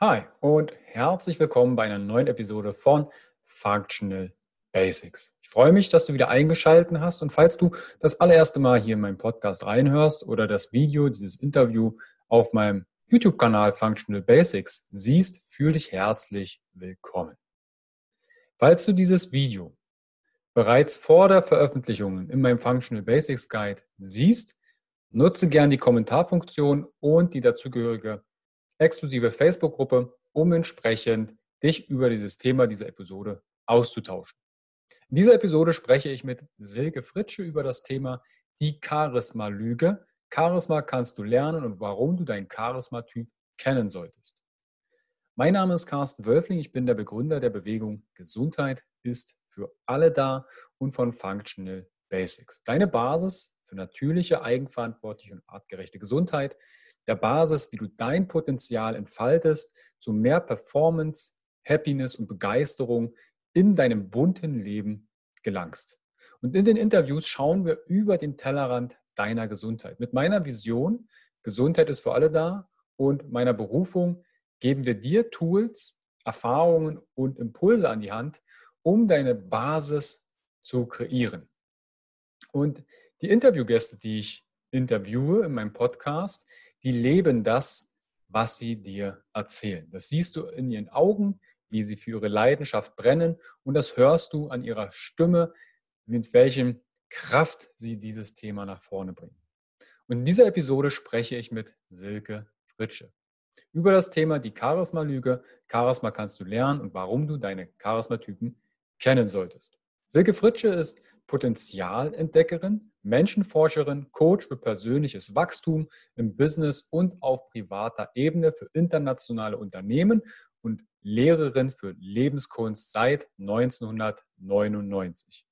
Hi und herzlich willkommen bei einer neuen Episode von Functional Basics. Ich freue mich, dass du wieder eingeschaltet hast und falls du das allererste Mal hier in meinen Podcast reinhörst oder das Video, dieses Interview auf meinem YouTube-Kanal Functional Basics siehst, fühle dich herzlich willkommen. Falls du dieses Video bereits vor der Veröffentlichung in meinem Functional Basics Guide siehst, nutze gern die Kommentarfunktion und die dazugehörige exklusive Facebook-Gruppe, um entsprechend dich über dieses Thema dieser Episode auszutauschen. In dieser Episode spreche ich mit Silke Fritsche über das Thema die Charisma-Lüge. Charisma kannst du lernen und warum du deinen Charisma-Typ kennen solltest. Mein Name ist Carsten Wölfling, ich bin der Begründer der Bewegung Gesundheit ist für alle da und von Functional Basics. Deine Basis für natürliche, eigenverantwortliche und artgerechte Gesundheit der Basis, wie du dein Potenzial entfaltest, zu mehr Performance, Happiness und Begeisterung in deinem bunten Leben gelangst. Und in den Interviews schauen wir über den Tellerrand deiner Gesundheit. Mit meiner Vision, Gesundheit ist für alle da und meiner Berufung geben wir dir Tools, Erfahrungen und Impulse an die Hand, um deine Basis zu kreieren. Und die Interviewgäste, die ich interviewe in meinem Podcast, die leben das, was sie dir erzählen. Das siehst du in ihren Augen, wie sie für ihre Leidenschaft brennen und das hörst du an ihrer Stimme, mit welchem Kraft sie dieses Thema nach vorne bringen. Und in dieser Episode spreche ich mit Silke Fritsche über das Thema die Charisma-Lüge. Charisma kannst du lernen und warum du deine Charisma-Typen kennen solltest. Silke Fritsche ist Potenzialentdeckerin, Menschenforscherin, Coach für persönliches Wachstum im Business und auf privater Ebene für internationale Unternehmen und Lehrerin für Lebenskunst seit 1999.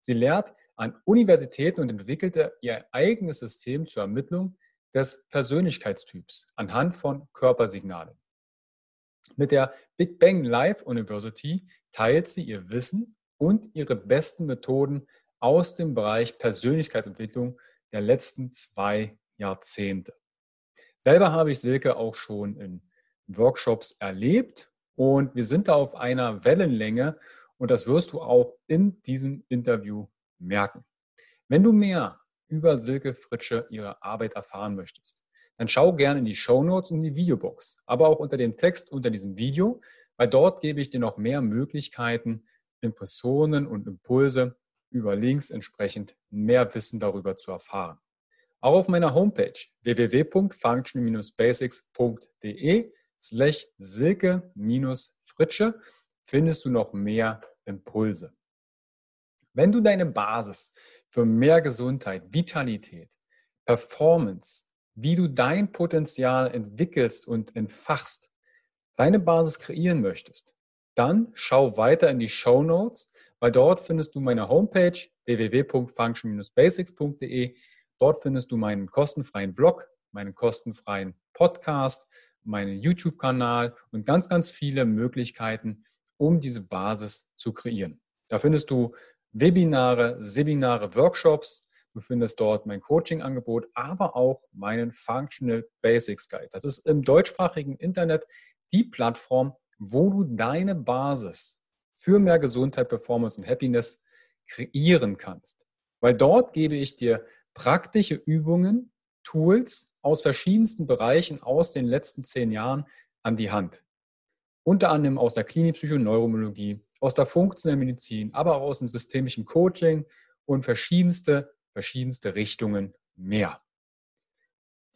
Sie lehrt an Universitäten und entwickelte ihr eigenes System zur Ermittlung des Persönlichkeitstyps anhand von Körpersignalen. Mit der Big Bang Life University teilt sie ihr Wissen und ihre besten Methoden aus dem Bereich Persönlichkeitsentwicklung der letzten zwei Jahrzehnte. Selber habe ich Silke auch schon in Workshops erlebt und wir sind da auf einer Wellenlänge und das wirst du auch in diesem Interview merken. Wenn du mehr über Silke Fritsche, ihre Arbeit erfahren möchtest, dann schau gerne in die Show Notes und die Videobox, aber auch unter dem Text unter diesem Video, weil dort gebe ich dir noch mehr Möglichkeiten, Impressionen und Impulse über Links entsprechend mehr Wissen darüber zu erfahren. Auch auf meiner Homepage www.function-basics.de slash silke-fritsche findest du noch mehr Impulse. Wenn du deine Basis für mehr Gesundheit, Vitalität, Performance, wie du dein Potenzial entwickelst und entfachst, deine Basis kreieren möchtest, dann schau weiter in die Show Notes, weil dort findest du meine Homepage www.function-basics.de. Dort findest du meinen kostenfreien Blog, meinen kostenfreien Podcast, meinen YouTube-Kanal und ganz, ganz viele Möglichkeiten, um diese Basis zu kreieren. Da findest du Webinare, Seminare, Workshops. Du findest dort mein Coaching-Angebot, aber auch meinen Functional Basics Guide. Das ist im deutschsprachigen Internet die Plattform, wo du deine Basis für mehr Gesundheit, Performance und Happiness kreieren kannst. Weil dort gebe ich dir praktische Übungen, Tools aus verschiedensten Bereichen aus den letzten zehn Jahren an die Hand. Unter anderem aus der Klinik Neurologie, aus der funktionellen Medizin, aber auch aus dem systemischen Coaching und verschiedenste, verschiedenste Richtungen mehr.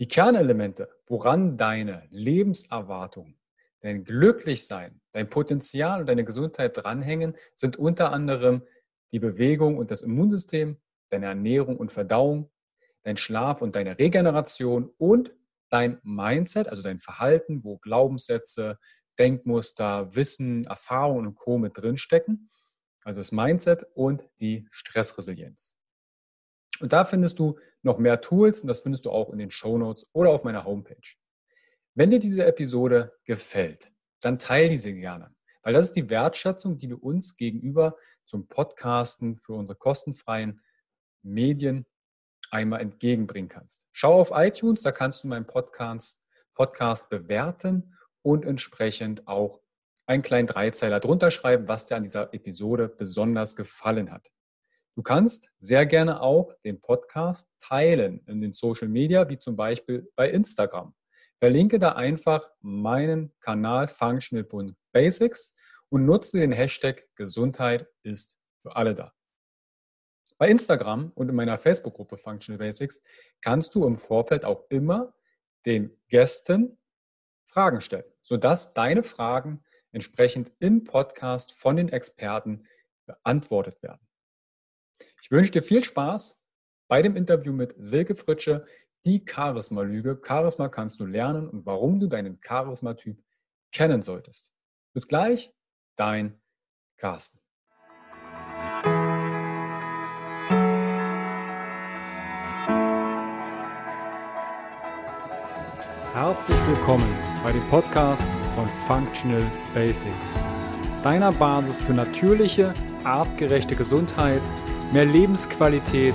Die Kernelemente, woran deine Lebenserwartung dein Glücklichsein, dein Potenzial und deine Gesundheit dranhängen, sind unter anderem die Bewegung und das Immunsystem, deine Ernährung und Verdauung, dein Schlaf und deine Regeneration und dein Mindset, also dein Verhalten, wo Glaubenssätze, Denkmuster, Wissen, Erfahrungen und Co. mit drinstecken. Also das Mindset und die Stressresilienz. Und da findest du noch mehr Tools und das findest du auch in den Show Notes oder auf meiner Homepage. Wenn dir diese Episode gefällt, dann teile diese gerne, weil das ist die Wertschätzung, die du uns gegenüber zum Podcasten für unsere kostenfreien Medien einmal entgegenbringen kannst. Schau auf iTunes, da kannst du meinen Podcast, Podcast bewerten und entsprechend auch einen kleinen Dreizeiler drunter schreiben, was dir an dieser Episode besonders gefallen hat. Du kannst sehr gerne auch den Podcast teilen in den Social Media, wie zum Beispiel bei Instagram. Verlinke da einfach meinen Kanal functional.basics und nutze den Hashtag Gesundheit ist für alle da. Bei Instagram und in meiner Facebook-Gruppe Functional Basics kannst du im Vorfeld auch immer den Gästen Fragen stellen, sodass deine Fragen entsprechend im Podcast von den Experten beantwortet werden. Ich wünsche dir viel Spaß bei dem Interview mit Silke Fritsche, die Charisma-Lüge. Charisma kannst du lernen und warum du deinen Charisma-Typ kennen solltest. Bis gleich, dein Carsten. Herzlich willkommen bei dem Podcast von Functional Basics, deiner Basis für natürliche, artgerechte Gesundheit, mehr Lebensqualität,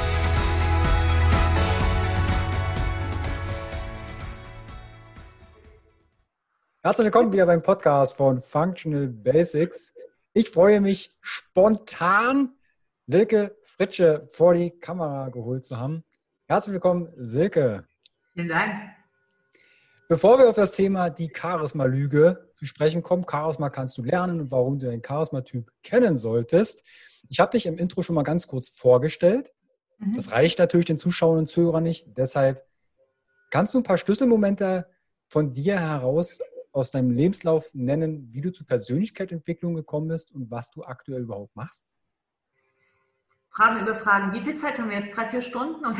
Herzlich willkommen wieder beim Podcast von Functional Basics. Ich freue mich spontan, Silke Fritsche vor die Kamera geholt zu haben. Herzlich willkommen, Silke. Vielen Dank. Bevor wir auf das Thema die Charisma-Lüge zu sprechen kommen, Charisma kannst du lernen und warum du deinen Charisma-Typ kennen solltest, ich habe dich im Intro schon mal ganz kurz vorgestellt. Mhm. Das reicht natürlich den Zuschauern und Zuhörern nicht. Deshalb kannst du ein paar Schlüsselmomente von dir heraus aus deinem Lebenslauf nennen, wie du zur Persönlichkeitsentwicklung gekommen bist und was du aktuell überhaupt machst? Fragen über Fragen. Wie viel Zeit haben wir jetzt? Drei, vier Stunden?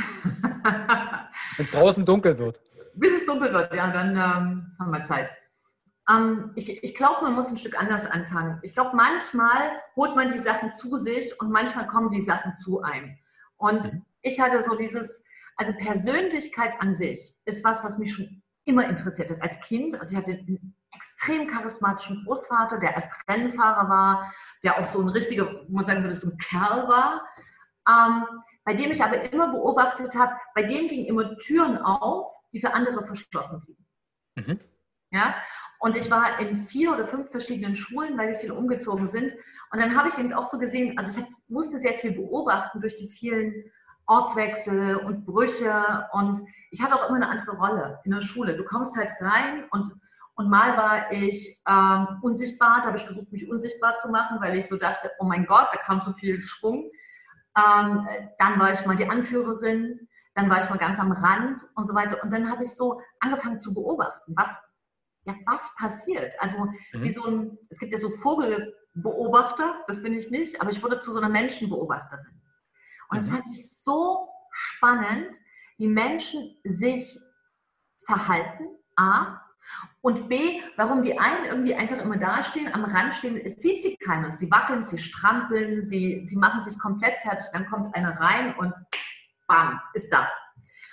Wenn es draußen dunkel wird. Bis es dunkel wird, ja, dann ähm, haben wir Zeit. Ähm, ich, ich glaube, man muss ein Stück anders anfangen. Ich glaube, manchmal holt man die Sachen zu sich und manchmal kommen die Sachen zu einem. Und mhm. ich hatte so dieses, also Persönlichkeit an sich ist was, was mich schon immer interessiert hat. Als Kind, also ich hatte einen extrem charismatischen Großvater, der erst Rennfahrer war, der auch so ein richtiger, muss sagen würde, so ein Kerl war, ähm, bei dem ich aber immer beobachtet habe, bei dem gingen immer Türen auf, die für andere verschlossen blieben. Mhm. Ja? Und ich war in vier oder fünf verschiedenen Schulen, weil wir viele umgezogen sind. Und dann habe ich eben auch so gesehen, also ich musste sehr viel beobachten durch die vielen Ortswechsel und Brüche. Und ich hatte auch immer eine andere Rolle in der Schule. Du kommst halt rein und, und mal war ich ähm, unsichtbar, da habe ich versucht, mich unsichtbar zu machen, weil ich so dachte, oh mein Gott, da kam so viel Schwung. Ähm, dann war ich mal die Anführerin, dann war ich mal ganz am Rand und so weiter. Und dann habe ich so angefangen zu beobachten, was ja, was passiert? Also mhm. wie so ein, es gibt ja so Vogelbeobachter, das bin ich nicht, aber ich wurde zu so einer Menschenbeobachterin. Und es mhm. fand ich so spannend, wie Menschen sich verhalten, A, und B, warum die einen irgendwie einfach immer dastehen, am Rand stehen, es sieht sie keiner. Sie wackeln, sie strampeln, sie, sie machen sich komplett fertig, dann kommt einer rein und bam, ist da.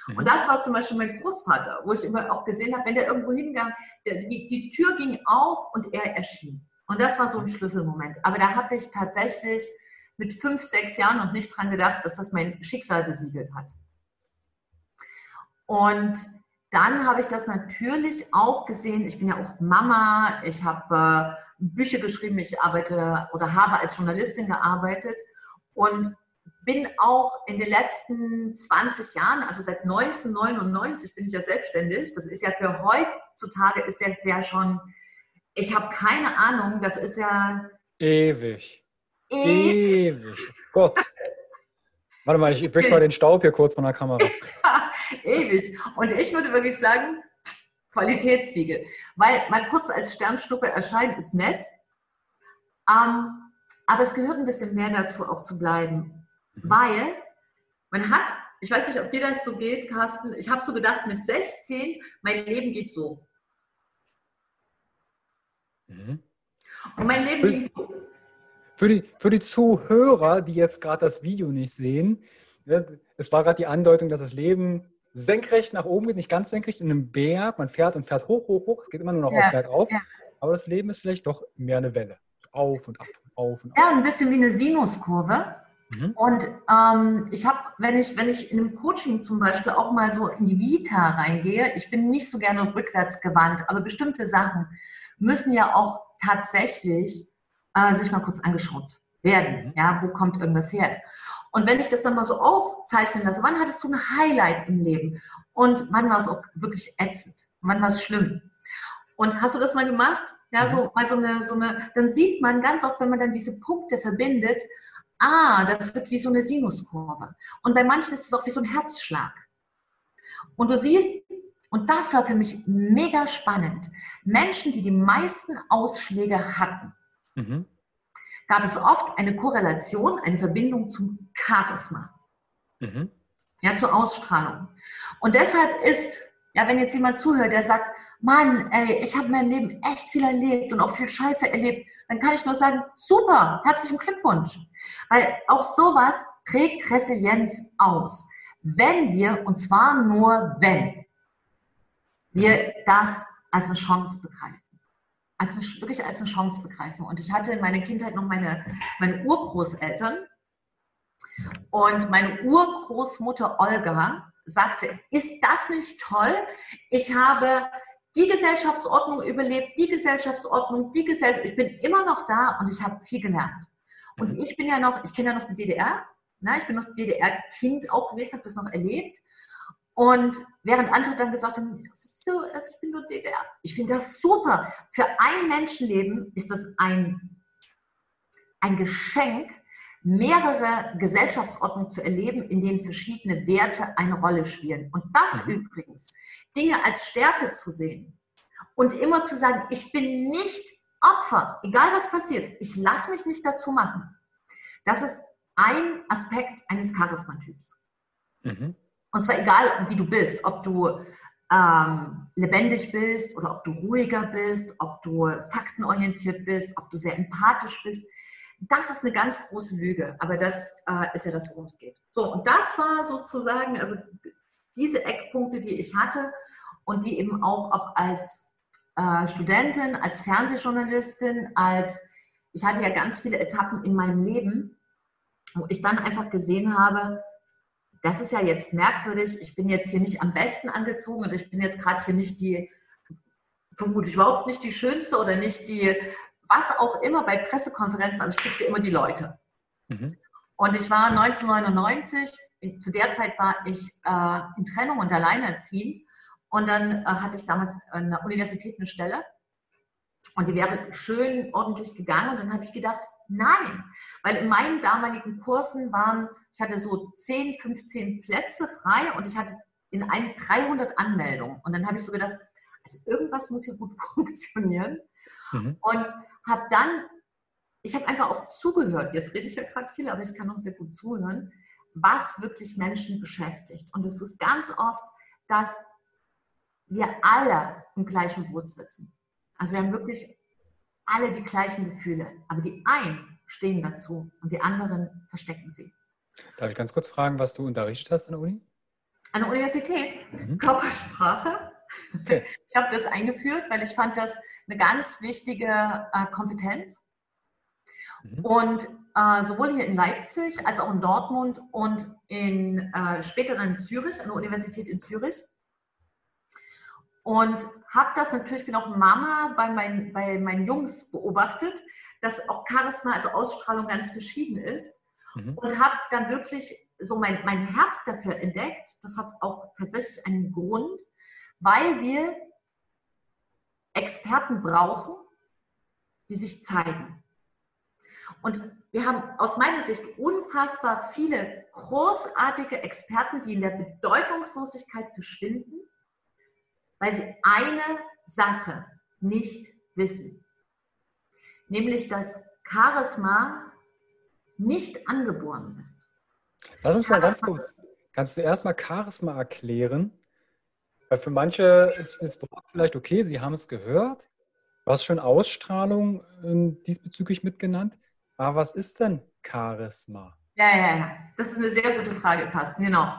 Und mhm. das war zum Beispiel mein Großvater, wo ich immer auch gesehen habe, wenn der irgendwo hingegangen, die, die Tür ging auf und er erschien. Und das war so ein mhm. Schlüsselmoment. Aber da habe ich tatsächlich mit fünf, sechs Jahren noch nicht dran gedacht, dass das mein Schicksal besiegelt hat. Und dann habe ich das natürlich auch gesehen. Ich bin ja auch Mama, ich habe äh, Bücher geschrieben, ich arbeite oder habe als Journalistin gearbeitet. Und bin auch in den letzten 20 Jahren, also seit 1999 bin ich ja selbstständig. Das ist ja für heutzutage ist das ja schon, ich habe keine Ahnung, das ist ja ewig. Ewig. ewig. Gott. Warte mal, ich wische mal den Staub hier kurz von der Kamera. ewig. Und ich würde wirklich sagen, Qualitätssiegel. Weil mal kurz als Sternschnuppe erscheinen ist nett. Ähm, aber es gehört ein bisschen mehr dazu, auch zu bleiben. Mhm. Weil man hat, ich weiß nicht, ob dir das so geht, Carsten, ich habe so gedacht, mit 16, mein Leben geht so. Mhm. Und mein Leben ging so. Für die, für die Zuhörer, die jetzt gerade das Video nicht sehen, es war gerade die Andeutung, dass das Leben senkrecht nach oben geht, nicht ganz senkrecht in einem Berg. Man fährt und fährt hoch, hoch, hoch. Es geht immer nur noch ja, auf bergauf. Ja. Aber das Leben ist vielleicht doch mehr eine Welle. Auf und ab, auf und ab. Ja, ein bisschen wie eine Sinuskurve. Mhm. Und ähm, ich habe, wenn ich, wenn ich in einem Coaching zum Beispiel auch mal so in die Vita reingehe, ich bin nicht so gerne rückwärts gewandt, aber bestimmte Sachen müssen ja auch tatsächlich äh, sich mal kurz angeschaut werden. Mhm. Ja, wo kommt irgendwas her? Und wenn ich das dann mal so aufzeichnen lasse, wann hattest du ein Highlight im Leben? Und wann war es auch wirklich ätzend? Wann war es schlimm? Und hast du das mal gemacht? Ja, mhm. so mal so eine, so eine, dann sieht man ganz oft, wenn man dann diese Punkte verbindet, ah, das wird wie so eine Sinuskurve. Und bei manchen ist es auch wie so ein Herzschlag. Und du siehst, und das war für mich mega spannend, Menschen, die die meisten Ausschläge hatten, mhm. gab es oft eine Korrelation, eine Verbindung zum Charisma. Mhm. Ja, zur Ausstrahlung. Und deshalb ist, ja, wenn jetzt jemand zuhört, der sagt, Mann, ey, ich habe in meinem Leben echt viel erlebt und auch viel Scheiße erlebt, dann kann ich nur sagen, super, herzlichen Glückwunsch. Weil auch sowas trägt Resilienz aus. Wenn wir, und zwar nur wenn, wir das als eine Chance begreifen. Als eine, wirklich als eine Chance begreifen. Und ich hatte in meiner Kindheit noch meine, meine Urgroßeltern. Und meine Urgroßmutter Olga sagte, ist das nicht toll? Ich habe die Gesellschaftsordnung überlebt, die Gesellschaftsordnung, die Gesellschaft. Ich bin immer noch da und ich habe viel gelernt. Und mhm. ich bin ja noch, ich kenne ja noch die DDR. Na, ich bin noch DDR-Kind auch gewesen, habe das noch erlebt. Und während andere dann gesagt haben, so, also ich bin nur DDR. Ich finde das super. Für ein Menschenleben ist das ein, ein Geschenk, mehrere Gesellschaftsordnungen zu erleben, in denen verschiedene Werte eine Rolle spielen. Und das mhm. übrigens, Dinge als Stärke zu sehen und immer zu sagen, ich bin nicht Opfer, egal was passiert, ich lasse mich nicht dazu machen. Das ist ein Aspekt eines Charismatyps. Mhm. Und zwar egal, wie du bist, ob du ähm, lebendig bist oder ob du ruhiger bist, ob du faktenorientiert bist, ob du sehr empathisch bist. Das ist eine ganz große Lüge, aber das äh, ist ja das, worum es geht. So, und das war sozusagen, also diese Eckpunkte, die ich hatte und die eben auch ob als äh, Studentin, als Fernsehjournalistin, als ich hatte ja ganz viele Etappen in meinem Leben, wo ich dann einfach gesehen habe, das ist ja jetzt merkwürdig, ich bin jetzt hier nicht am besten angezogen und ich bin jetzt gerade hier nicht die, vermutlich überhaupt nicht die schönste oder nicht die was auch immer bei Pressekonferenzen, aber ich kriegte immer die Leute. Mhm. Und ich war 1999, zu der Zeit war ich äh, in Trennung und alleinerziehend. Und dann äh, hatte ich damals an der Universität eine Stelle. Und die wäre schön ordentlich gegangen. Und dann habe ich gedacht, nein. Weil in meinen damaligen Kursen waren, ich hatte so 10, 15 Plätze frei und ich hatte in einem 300 Anmeldungen. Und dann habe ich so gedacht, also irgendwas muss hier gut funktionieren. Mhm. Und habe dann, ich habe einfach auch zugehört, jetzt rede ich ja gerade viel, aber ich kann auch sehr gut zuhören, was wirklich Menschen beschäftigt. Und es ist ganz oft, dass wir alle im gleichen Boot sitzen. Also wir haben wirklich alle die gleichen Gefühle, aber die einen stehen dazu und die anderen verstecken sie. Darf ich ganz kurz fragen, was du unterrichtet hast an der Uni? An der Universität? Mhm. Körpersprache. Okay. Ich habe das eingeführt, weil ich fand das eine ganz wichtige äh, Kompetenz. Mhm. Und äh, sowohl hier in Leipzig als auch in Dortmund und in, äh, später dann in Zürich, an der Universität in Zürich. Und habe das natürlich, bin auch Mama bei, mein, bei meinen Jungs beobachtet, dass auch Charisma, also Ausstrahlung ganz verschieden ist. Mhm. Und habe dann wirklich so mein, mein Herz dafür entdeckt. Das hat auch tatsächlich einen Grund, weil wir Experten brauchen, die sich zeigen. Und wir haben aus meiner Sicht unfassbar viele großartige Experten, die in der Bedeutungslosigkeit verschwinden, weil sie eine Sache nicht wissen. Nämlich, dass Charisma nicht angeboren ist. Lass uns Charisma mal ganz kurz, kannst du erstmal Charisma erklären? Weil für manche ist das Wort vielleicht okay, sie haben es gehört. Du hast schon Ausstrahlung äh, diesbezüglich mitgenannt. Aber was ist denn Charisma? Ja, ja, ja. Das ist eine sehr gute Frage, Carsten. Genau.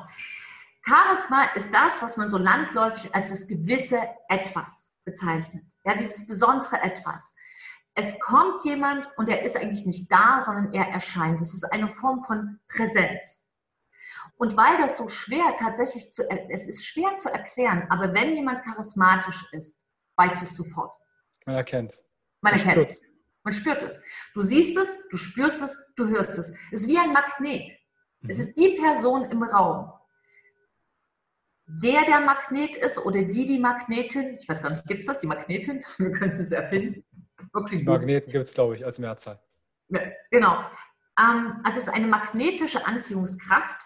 Charisma ist das, was man so landläufig als das gewisse Etwas bezeichnet. Ja, dieses besondere Etwas. Es kommt jemand und er ist eigentlich nicht da, sondern er erscheint. Es ist eine Form von Präsenz. Und weil das so schwer tatsächlich zu, es ist schwer zu erklären, aber wenn jemand charismatisch ist, weißt du es sofort. Man erkennt es. Man erkennt es. Man spürt es. Du siehst es, du spürst es, du hörst es. Es ist wie ein Magnet. Mhm. Es ist die Person im Raum. Der der Magnet ist oder die die Magnetin, ich weiß gar nicht, gibt es das, die Magnetin? Wir könnten es erfinden. Wirklich Magneten gibt es, glaube ich, als Mehrzahl. Ja, genau. Ähm, also es ist eine magnetische Anziehungskraft,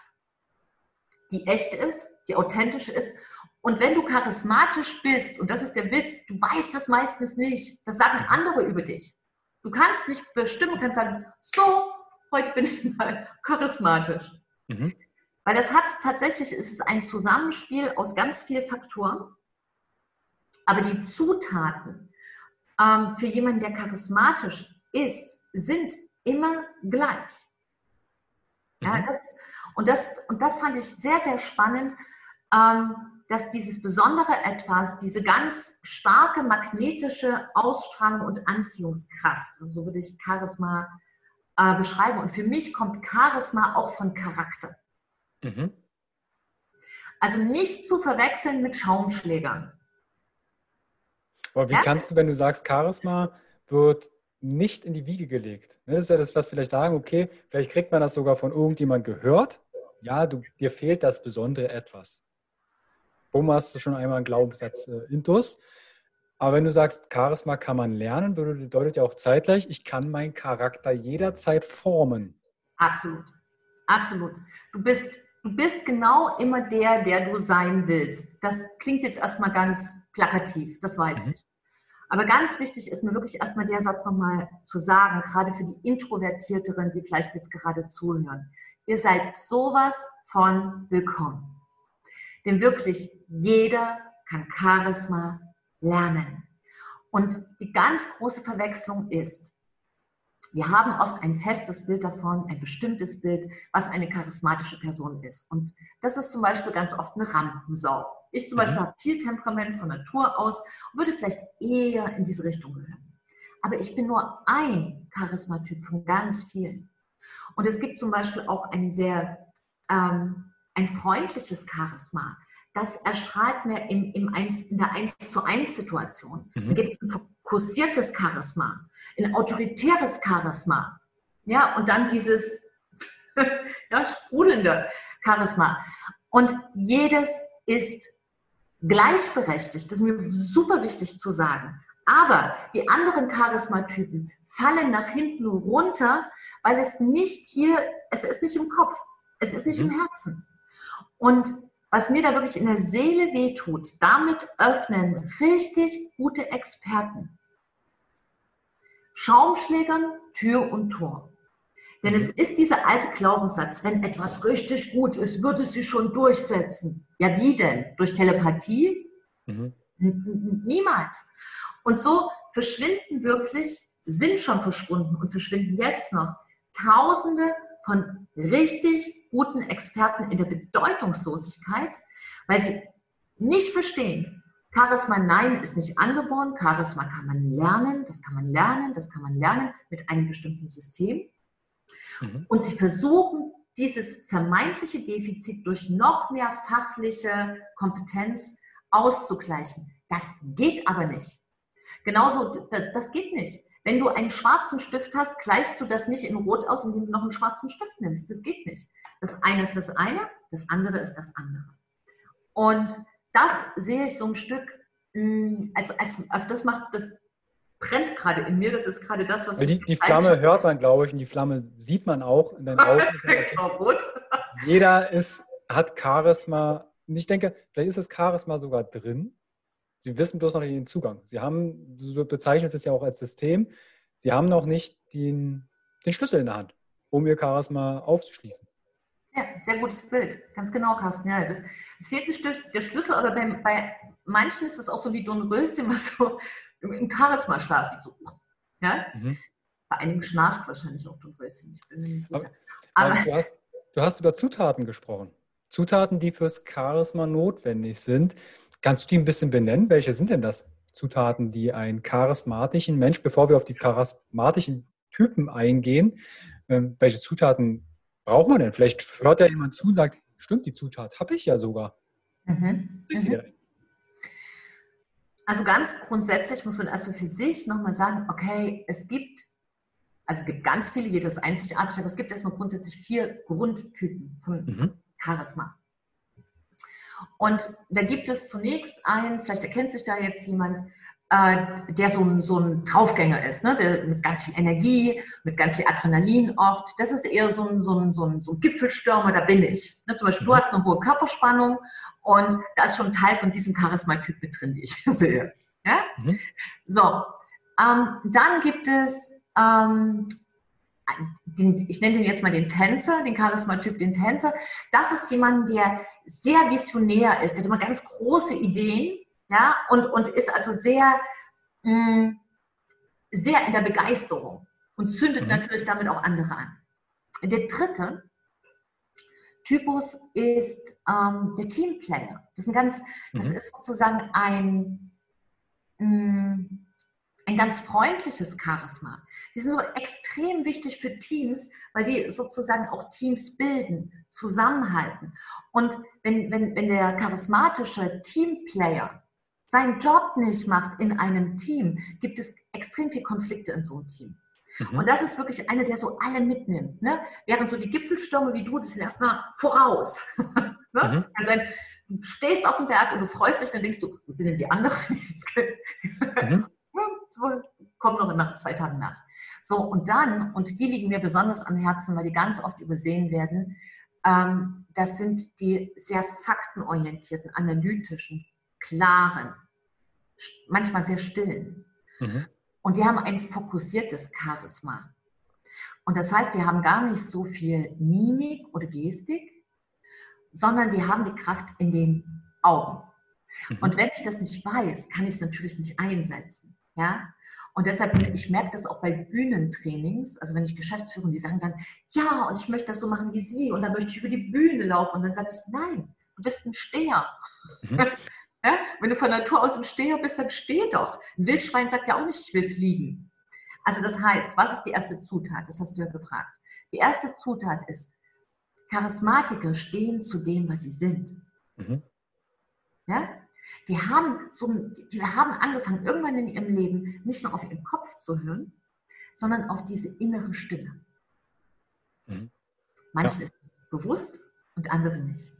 die echt ist, die authentisch ist. Und wenn du charismatisch bist, und das ist der Witz, du weißt es meistens nicht, das sagen andere über dich. Du kannst nicht bestimmen, kannst sagen, so, heute bin ich mal charismatisch. Mhm. Weil das hat tatsächlich, ist es ein Zusammenspiel aus ganz vielen Faktoren. Aber die Zutaten ähm, für jemanden, der charismatisch ist, sind immer gleich. Ja, mhm. das, und, das, und das fand ich sehr, sehr spannend, ähm, dass dieses besondere Etwas, diese ganz starke magnetische Ausstrahlung und Anziehungskraft, also so würde ich Charisma äh, beschreiben. Und für mich kommt Charisma auch von Charakter. Mhm. Also nicht zu verwechseln mit Schaumschlägern. Aber wie ja? kannst du, wenn du sagst, Charisma wird nicht in die Wiege gelegt? Ne, das ist ja das, was vielleicht sagen, okay, vielleicht kriegt man das sogar von irgendjemand gehört. Ja, du, dir fehlt das besondere etwas. Bumm hast du schon einmal einen Glaubenssatz äh, intus. Aber wenn du sagst, Charisma kann man lernen, bedeutet ja auch zeitgleich, ich kann meinen Charakter jederzeit formen. Absolut. Absolut. Du bist, du bist genau immer der, der du sein willst. Das klingt jetzt erstmal ganz plakativ, das weiß mhm. ich. Aber ganz wichtig ist mir wirklich erstmal der Satz nochmal zu sagen, gerade für die Introvertierteren, die vielleicht jetzt gerade zuhören. Ihr seid sowas von willkommen. Denn wirklich jeder kann Charisma lernen. Und die ganz große Verwechslung ist, wir haben oft ein festes Bild davon, ein bestimmtes Bild, was eine charismatische Person ist. Und das ist zum Beispiel ganz oft eine Rampensau. Ich zum Beispiel mhm. habe viel Temperament von Natur aus und würde vielleicht eher in diese Richtung gehören. Aber ich bin nur ein Charismatyp von ganz vielen. Und es gibt zum Beispiel auch ein sehr ähm, ein freundliches Charisma das erstrahlt mir im, im Eins, in der 1 zu 1 Situation. Mhm. Da gibt es ein fokussiertes Charisma, ein autoritäres Charisma. Ja, und dann dieses ja, sprudelnde Charisma. Und jedes ist gleichberechtigt. Das ist mir super wichtig zu sagen. Aber die anderen Charismatypen fallen nach hinten runter, weil es nicht hier, es ist nicht im Kopf, es ist nicht mhm. im Herzen. Und was mir da wirklich in der Seele wehtut, damit öffnen richtig gute Experten. Schaumschlägern Tür und Tor. Denn es ist dieser alte Glaubenssatz, wenn etwas richtig gut ist, wird es sich schon durchsetzen. Ja, wie denn? Durch Telepathie? Mhm. Niemals. Und so verschwinden wirklich, sind schon verschwunden und verschwinden jetzt noch Tausende von richtig guten Experten in der Bedeutungslosigkeit, weil sie nicht verstehen, Charisma, nein, ist nicht angeboren. Charisma kann man lernen, das kann man lernen, das kann man lernen mit einem bestimmten System. Mhm. Und sie versuchen, dieses vermeintliche Defizit durch noch mehr fachliche Kompetenz auszugleichen. Das geht aber nicht. Genauso, das geht nicht. Wenn du einen schwarzen Stift hast, gleichst du das nicht in Rot aus, indem du noch einen schwarzen Stift nimmst. Das geht nicht. Das eine ist das eine, das andere ist das andere. Und das sehe ich so ein Stück, mm, als, als, also das macht, das brennt gerade in mir. Das ist gerade das, was die, die Flamme hört man, glaube ich, und die Flamme sieht man auch in deinen Augen. Jeder ist, hat Charisma. Und ich denke, vielleicht ist das Charisma sogar drin. Sie wissen bloß noch nicht den Zugang. Sie haben, du bezeichnest es ja auch als System, sie haben noch nicht den, den Schlüssel in der Hand, um ihr Charisma aufzuschließen. Ja, sehr gutes Bild. Ganz genau, Carsten. Ja, es fehlt der Schlüssel, aber bei, bei manchen ist das auch so wie Röschen, was so im Charisma schlaft. So. Ja? Mhm. Bei einigen schnarcht wahrscheinlich auch Röschen. Ich bin mir nicht sicher. Aber du hast, du hast über Zutaten gesprochen. Zutaten, die fürs Charisma notwendig sind. Kannst du die ein bisschen benennen? Welche sind denn das? Zutaten, die einen charismatischen Mensch, bevor wir auf die charismatischen Typen eingehen, ähm, welche Zutaten braucht man denn? Vielleicht hört ja jemand zu und sagt, stimmt, die Zutat habe ich ja sogar. Mhm. Mhm. Also ganz grundsätzlich muss man erstmal für sich nochmal sagen, okay, es gibt, also es gibt ganz viele, jedes einzigartig, aber es gibt erstmal grundsätzlich vier Grundtypen von mhm. Charisma. Und da gibt es zunächst einen, vielleicht erkennt sich da jetzt jemand, äh, der so ein, so ein Draufgänger ist, ne? der mit ganz viel Energie, mit ganz viel Adrenalin oft. Das ist eher so ein, so ein, so ein, so ein Gipfelstürmer, da bin ich. Ne? Zum Beispiel, du mhm. hast eine hohe Körperspannung und da ist schon ein Teil von diesem Charismatyp mit drin, die ich sehe. Ja? Mhm. So, ähm, dann gibt es ähm, den, ich nenne den jetzt mal den Tänzer, den Charismatyp, den Tänzer. Das ist jemand, der sehr visionär ist, der hat immer ganz große Ideen, ja, und, und ist also sehr, mh, mm, sehr in der Begeisterung und zündet mhm. natürlich damit auch andere an. Der dritte Typus ist ähm, der Teamplayer. Das ist, ein ganz, das mhm. ist sozusagen ein, mh, mm, ein ganz freundliches Charisma. Die sind so extrem wichtig für Teams, weil die sozusagen auch Teams bilden, zusammenhalten. Und wenn, wenn, wenn der charismatische Teamplayer seinen Job nicht macht in einem Team, gibt es extrem viele Konflikte in so einem Team. Mhm. Und das ist wirklich einer, der so alle mitnimmt. Ne? Während so die Gipfelstürme wie du, die sind erstmal voraus. ne? mhm. also du stehst auf dem Berg und du freust dich, dann denkst du, wo sind denn die anderen? mhm so, kommen noch nach zwei Tagen nach. So, und dann, und die liegen mir besonders am Herzen, weil die ganz oft übersehen werden, ähm, das sind die sehr faktenorientierten, analytischen, klaren, manchmal sehr stillen. Mhm. Und die haben ein fokussiertes Charisma. Und das heißt, die haben gar nicht so viel Mimik oder Gestik, sondern die haben die Kraft in den Augen. Mhm. Und wenn ich das nicht weiß, kann ich es natürlich nicht einsetzen. Ja? Und deshalb, ich merke das auch bei Bühnentrainings, also wenn ich Geschäftsführer, die sagen dann, ja, und ich möchte das so machen wie Sie und dann möchte ich über die Bühne laufen. Und dann sage ich, nein, du bist ein Steher. Mhm. ja? Wenn du von Natur aus ein Steher bist, dann steh doch. Ein Wildschwein sagt ja auch nicht, ich will fliegen. Also das heißt, was ist die erste Zutat? Das hast du ja gefragt. Die erste Zutat ist, Charismatiker stehen zu dem, was sie sind. Mhm. Ja? Die haben, so, die haben angefangen, irgendwann in ihrem Leben nicht nur auf ihren Kopf zu hören, sondern auf diese innere Stimme. Mhm. Manchen ja. ist bewusst und andere nicht.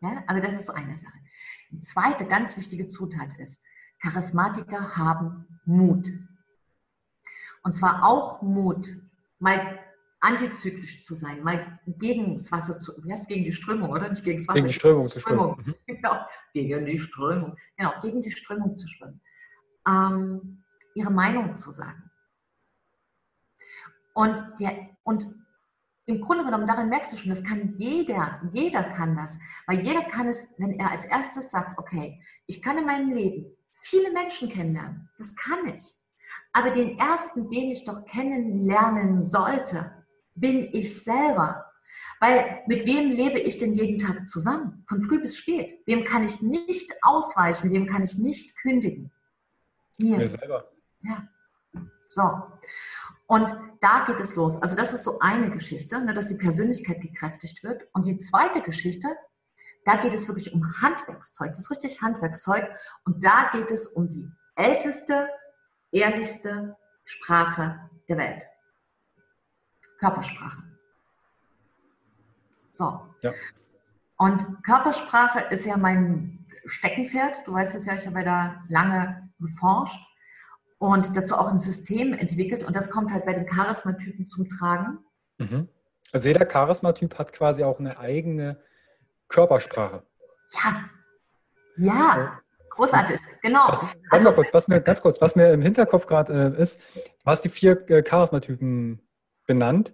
Ja, aber das ist so eine Sache. Die zweite ganz wichtige Zutat ist, Charismatiker haben Mut. Und zwar auch Mut, mal antizyklisch zu sein, mal gegen das Wasser zu, wie heißt gegen die Strömung, oder? Nicht gegen das Wasser. Gegen die Strömung zu schwimmen. Mhm. Genau, gegen die Strömung. Genau, gegen die Strömung zu schwimmen. Ähm, ihre Meinung zu sagen. Und, der, und im Grunde genommen, daran merkst du schon, das kann jeder, jeder kann das. Weil jeder kann es, wenn er als erstes sagt, okay, ich kann in meinem Leben viele Menschen kennenlernen, das kann ich. Aber den ersten, den ich doch kennenlernen sollte, bin ich selber. Weil mit wem lebe ich denn jeden Tag zusammen? Von früh bis spät. Wem kann ich nicht ausweichen? Wem kann ich nicht kündigen? Mir. Mir selber. Ja. So. Und da geht es los. Also das ist so eine Geschichte, ne, dass die Persönlichkeit gekräftigt wird. Und die zweite Geschichte, da geht es wirklich um Handwerkszeug. Das ist richtig Handwerkszeug. Und da geht es um die älteste, ehrlichste Sprache der Welt. Körpersprache. So. Ja. Und Körpersprache ist ja mein Steckenpferd. Du weißt es ja, ich habe ja da lange geforscht und dazu auch ein System entwickelt. Und das kommt halt bei den Charismatypen zum Tragen. Mhm. Also jeder Charismatyp hat quasi auch eine eigene Körpersprache. Ja. Ja. Großartig, genau. Was, also, kurz, was mir, ganz kurz, was mir im Hinterkopf gerade äh, ist, du hast die vier äh, Charismatypen benannt.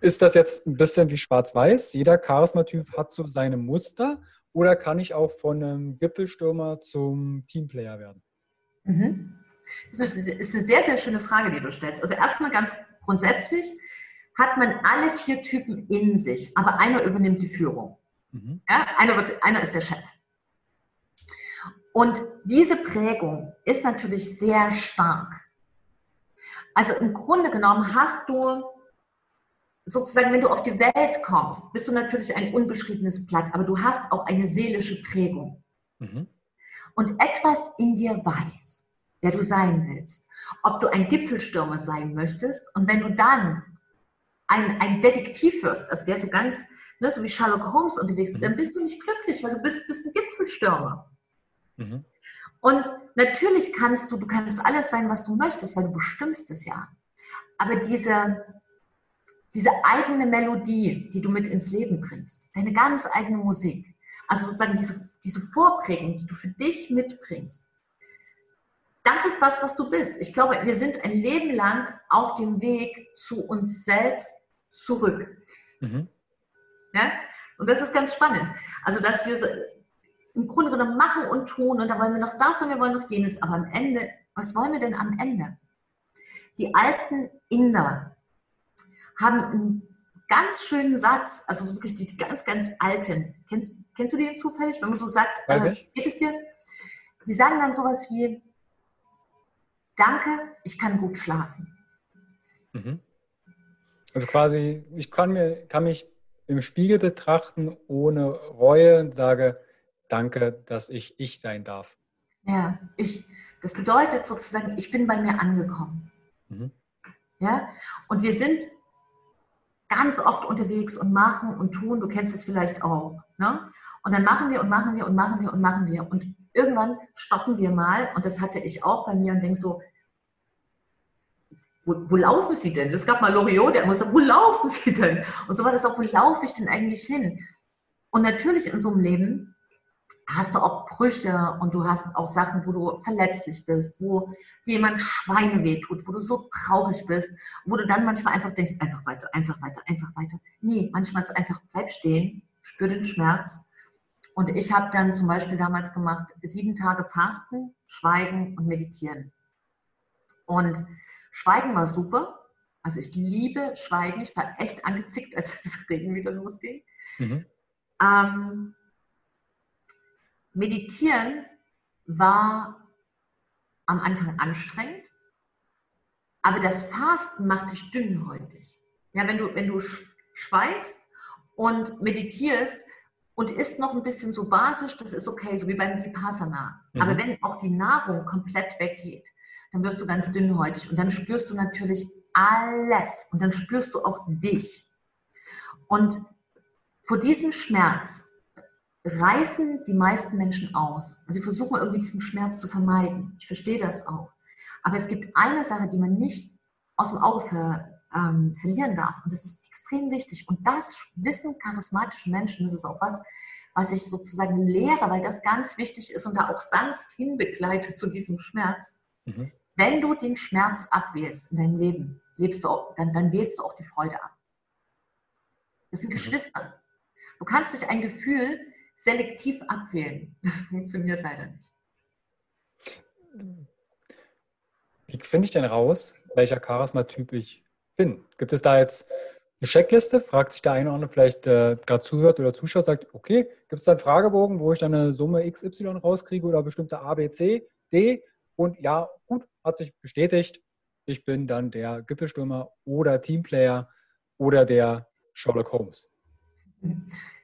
Ist das jetzt ein bisschen wie schwarz-weiß? Jeder Charismatyp hat so seine Muster oder kann ich auch von einem Gipfelstürmer zum Teamplayer werden? Mhm. Das ist eine sehr, sehr schöne Frage, die du stellst. Also erstmal ganz grundsätzlich hat man alle vier Typen in sich, aber einer übernimmt die Führung. Mhm. Ja, einer, wird, einer ist der Chef. Und diese Prägung ist natürlich sehr stark. Also im Grunde genommen hast du sozusagen, wenn du auf die Welt kommst, bist du natürlich ein unbeschriebenes Blatt, aber du hast auch eine seelische Prägung. Mhm. Und etwas in dir weiß, wer du sein willst. Ob du ein Gipfelstürmer sein möchtest und wenn du dann ein, ein Detektiv wirst, also der so ganz, ne, so wie Sherlock Holmes unterwegs ist, mhm. dann bist du nicht glücklich, weil du bist, bist ein Gipfelstürmer. Mhm. Und natürlich kannst du, du kannst alles sein, was du möchtest, weil du bestimmst es ja. Aber diese, diese eigene Melodie, die du mit ins Leben bringst, deine ganz eigene Musik, also sozusagen diese, diese Vorprägung, die du für dich mitbringst, das ist das, was du bist. Ich glaube, wir sind ein Leben lang auf dem Weg zu uns selbst zurück. Mhm. Ja? Und das ist ganz spannend. Also, dass wir im Grunde genommen machen und tun und da wollen wir noch das und wir wollen noch jenes. Aber am Ende, was wollen wir denn am Ende? Die alten Inder haben einen ganz schönen Satz, also wirklich die ganz, ganz alten. Kennst, kennst du den zufällig, wenn man so sagt, Weiß äh, geht es dir? Die sagen dann sowas wie, danke, ich kann gut schlafen. Mhm. Also quasi, ich kann, mir, kann mich im Spiegel betrachten ohne Reue und sage, danke, dass ich ich sein darf. Ja, ich, das bedeutet sozusagen, ich bin bei mir angekommen. Mhm. Ja, und wir sind ganz oft unterwegs und machen und tun, du kennst es vielleicht auch. Ne? Und dann machen wir und machen wir und machen wir und machen wir. Und irgendwann stoppen wir mal, und das hatte ich auch bei mir und denke so, wo, wo, laufen Sie denn? Es gab mal Loriot, der immer so, wo laufen Sie denn? Und so war das auch, wo laufe ich denn eigentlich hin? Und natürlich in so einem Leben hast du auch Brüche und du hast auch Sachen, wo du verletzlich bist, wo jemand Schweine wehtut, wo du so traurig bist, wo du dann manchmal einfach denkst, einfach weiter, einfach weiter, einfach weiter. Nee, manchmal ist es einfach, bleib stehen, spür den Schmerz. Und ich habe dann zum Beispiel damals gemacht, sieben Tage Fasten, Schweigen und Meditieren. Und Schweigen war super. Also ich liebe Schweigen. Ich war echt angezickt, als das Regen wieder losging. Mhm. Ähm, Meditieren war am Anfang anstrengend, aber das Fasten macht dich dünnhäutig. Ja, wenn du, wenn du schweigst und meditierst und isst noch ein bisschen so basisch, das ist okay, so wie beim Vipassana. Mhm. Aber wenn auch die Nahrung komplett weggeht, dann wirst du ganz dünnhäutig und dann spürst du natürlich alles und dann spürst du auch dich. Und vor diesem Schmerz reißen die meisten Menschen aus. Sie versuchen irgendwie diesen Schmerz zu vermeiden. Ich verstehe das auch. Aber es gibt eine Sache, die man nicht aus dem Auge ver, ähm, verlieren darf. Und das ist extrem wichtig. Und das wissen charismatische Menschen. Das ist auch was, was ich sozusagen lehre, weil das ganz wichtig ist und da auch sanft hinbegleite zu diesem Schmerz. Mhm. Wenn du den Schmerz abwählst in deinem Leben, lebst du auch, dann, dann wählst du auch die Freude ab. Das sind mhm. Geschwister. Du kannst dich ein Gefühl selektiv abwählen. Das funktioniert leider nicht. Wie finde ich denn raus, welcher Charisma-Typ ich bin? Gibt es da jetzt eine Checkliste? Fragt sich der eine oder andere vielleicht äh, gerade zuhört oder zuschaut, sagt, okay, gibt es da einen Fragebogen, wo ich dann eine Summe XY rauskriege oder bestimmte A, B, C, D? Und ja, gut, hat sich bestätigt, ich bin dann der Gipfelstürmer oder Teamplayer oder der Sherlock Holmes.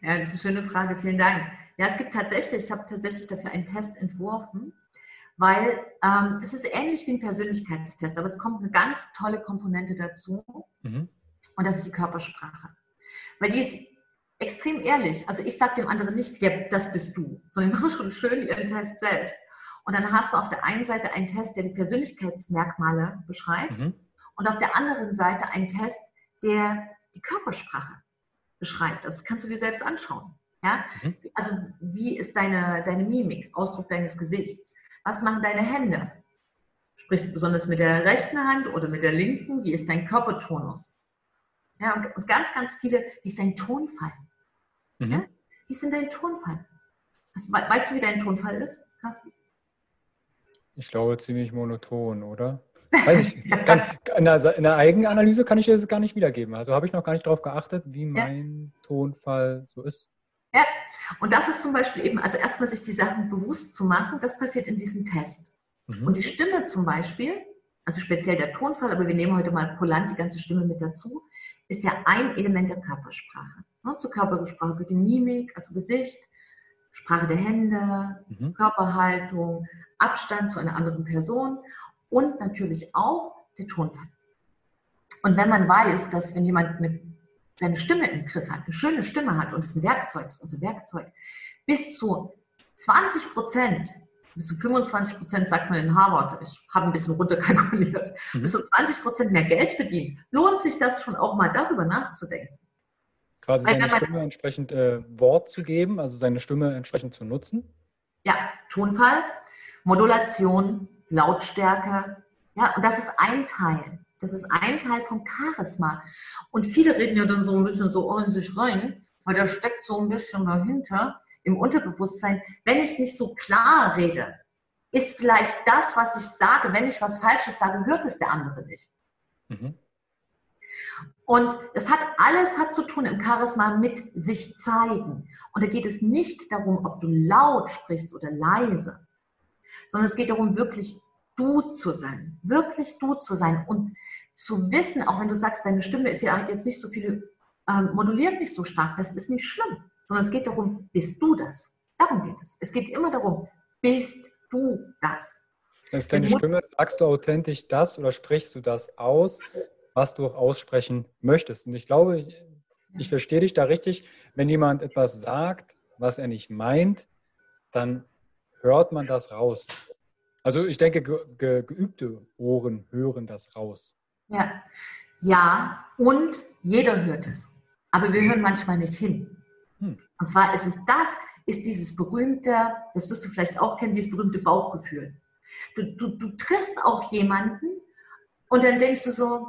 Ja, das ist eine schöne Frage. Vielen Dank. Ja, es gibt tatsächlich, ich habe tatsächlich dafür einen Test entworfen, weil ähm, es ist ähnlich wie ein Persönlichkeitstest, aber es kommt eine ganz tolle Komponente dazu mhm. und das ist die Körpersprache. Weil die ist extrem ehrlich. Also ich sage dem anderen nicht, ja, das bist du, sondern ich mache schon schön ihren Test selbst. Und dann hast du auf der einen Seite einen Test, der die Persönlichkeitsmerkmale beschreibt mhm. und auf der anderen Seite einen Test, der die Körpersprache beschreibt. Das kannst du dir selbst anschauen. Ja? Mhm. Also wie ist deine, deine Mimik, Ausdruck deines Gesichts? Was machen deine Hände? Sprichst du besonders mit der rechten Hand oder mit der linken? Wie ist dein Körpertonus? Ja, und, und ganz, ganz viele, wie ist dein Tonfall? Mhm. Ja? Wie ist denn dein Tonfall? weißt du, wie dein Tonfall ist, Carsten? Ich glaube ziemlich monoton, oder? Weiß ich. Kann, in, der, in, der, Eigenanalyse kann ich das gar nicht wiedergeben. Also habe ich noch gar nicht darauf geachtet, wie mein ja. Tonfall so ist. Ja, und das ist zum Beispiel eben, also erstmal sich die Sachen bewusst zu machen, das passiert in diesem Test. Mhm. Und die Stimme zum Beispiel, also speziell der Tonfall, aber wir nehmen heute mal Polant die ganze Stimme mit dazu, ist ja ein Element der Körpersprache. Ne, zur Körpersprache gehört die Mimik, also Gesicht, Sprache der Hände, mhm. Körperhaltung, Abstand zu einer anderen Person und natürlich auch der Tonfall. Und wenn man weiß, dass wenn jemand mit seine Stimme im Griff hat, eine schöne Stimme hat und es ein Werkzeug ist, also Werkzeug, bis zu 20 Prozent, bis zu 25 Prozent, sagt man in Harvard, ich habe ein bisschen runterkalkuliert, mhm. bis zu 20 Prozent mehr Geld verdient, lohnt sich das schon auch mal darüber nachzudenken. Quasi seine Stimme entsprechend äh, Wort zu geben, also seine Stimme entsprechend zu nutzen? Ja, Tonfall, Modulation, Lautstärke. Ja, und das ist ein Teil. Das ist ein Teil vom Charisma. Und viele reden ja dann so ein bisschen so in sich rein, weil da steckt so ein bisschen dahinter im Unterbewusstsein. Wenn ich nicht so klar rede, ist vielleicht das, was ich sage, wenn ich was Falsches sage, hört es der andere nicht. Mhm. Und es hat alles hat zu tun im Charisma mit sich zeigen. Und da geht es nicht darum, ob du laut sprichst oder leise, sondern es geht darum, wirklich du zu sein, wirklich du zu sein und zu wissen, auch wenn du sagst, deine Stimme ist ja jetzt nicht so viele, ähm, moduliert nicht so stark, das ist nicht schlimm, sondern es geht darum, bist du das? Darum geht es. Es geht immer darum, bist du das? Ist deine Stimme, sagst du authentisch das oder sprichst du das aus, was du auch aussprechen möchtest? Und ich glaube, ich, ich verstehe dich da richtig, wenn jemand etwas sagt, was er nicht meint, dann hört man das raus. Also ich denke, ge ge geübte Ohren hören das raus. Ja. ja, und jeder hört es. Aber wir hören manchmal nicht hin. Hm. Und zwar ist es das, ist dieses berühmte, das wirst du vielleicht auch kennen, dieses berühmte Bauchgefühl. Du, du, du triffst auf jemanden und dann denkst du so,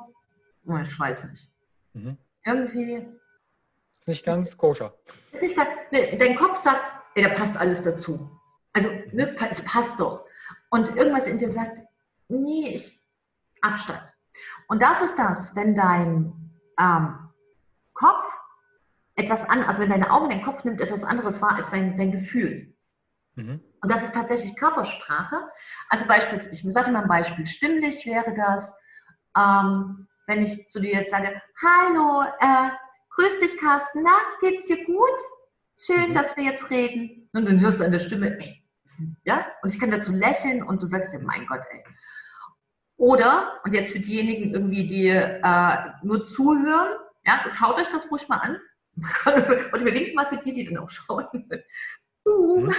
oh, ich weiß nicht. Mhm. Irgendwie. Ist nicht ganz koscher. Ist nicht ganz, ne, dein Kopf sagt, ey, da passt alles dazu. Also, ne, es passt doch. Und irgendwas in dir sagt, nee, ich, Abstand. Und das ist das, wenn dein ähm, Kopf etwas an, also wenn deine Augen, dein Kopf nimmt etwas anderes wahr als dein, dein Gefühl. Mhm. Und das ist tatsächlich Körpersprache. Also beispielsweise, ich sage mal ein Beispiel, stimmlich wäre das, ähm, wenn ich zu dir jetzt sage, hallo, äh, grüß dich Carsten, na, geht's dir gut? Schön, mhm. dass wir jetzt reden. Und dann hörst du an der Stimme, ey, ja, und ich kann dazu lächeln und du sagst dir, mein Gott, ey. Oder, und jetzt für diejenigen irgendwie, die äh, nur zuhören, ja, schaut euch das ruhig mal an. und wir winken mal für die, die dann auch schauen. Mhm.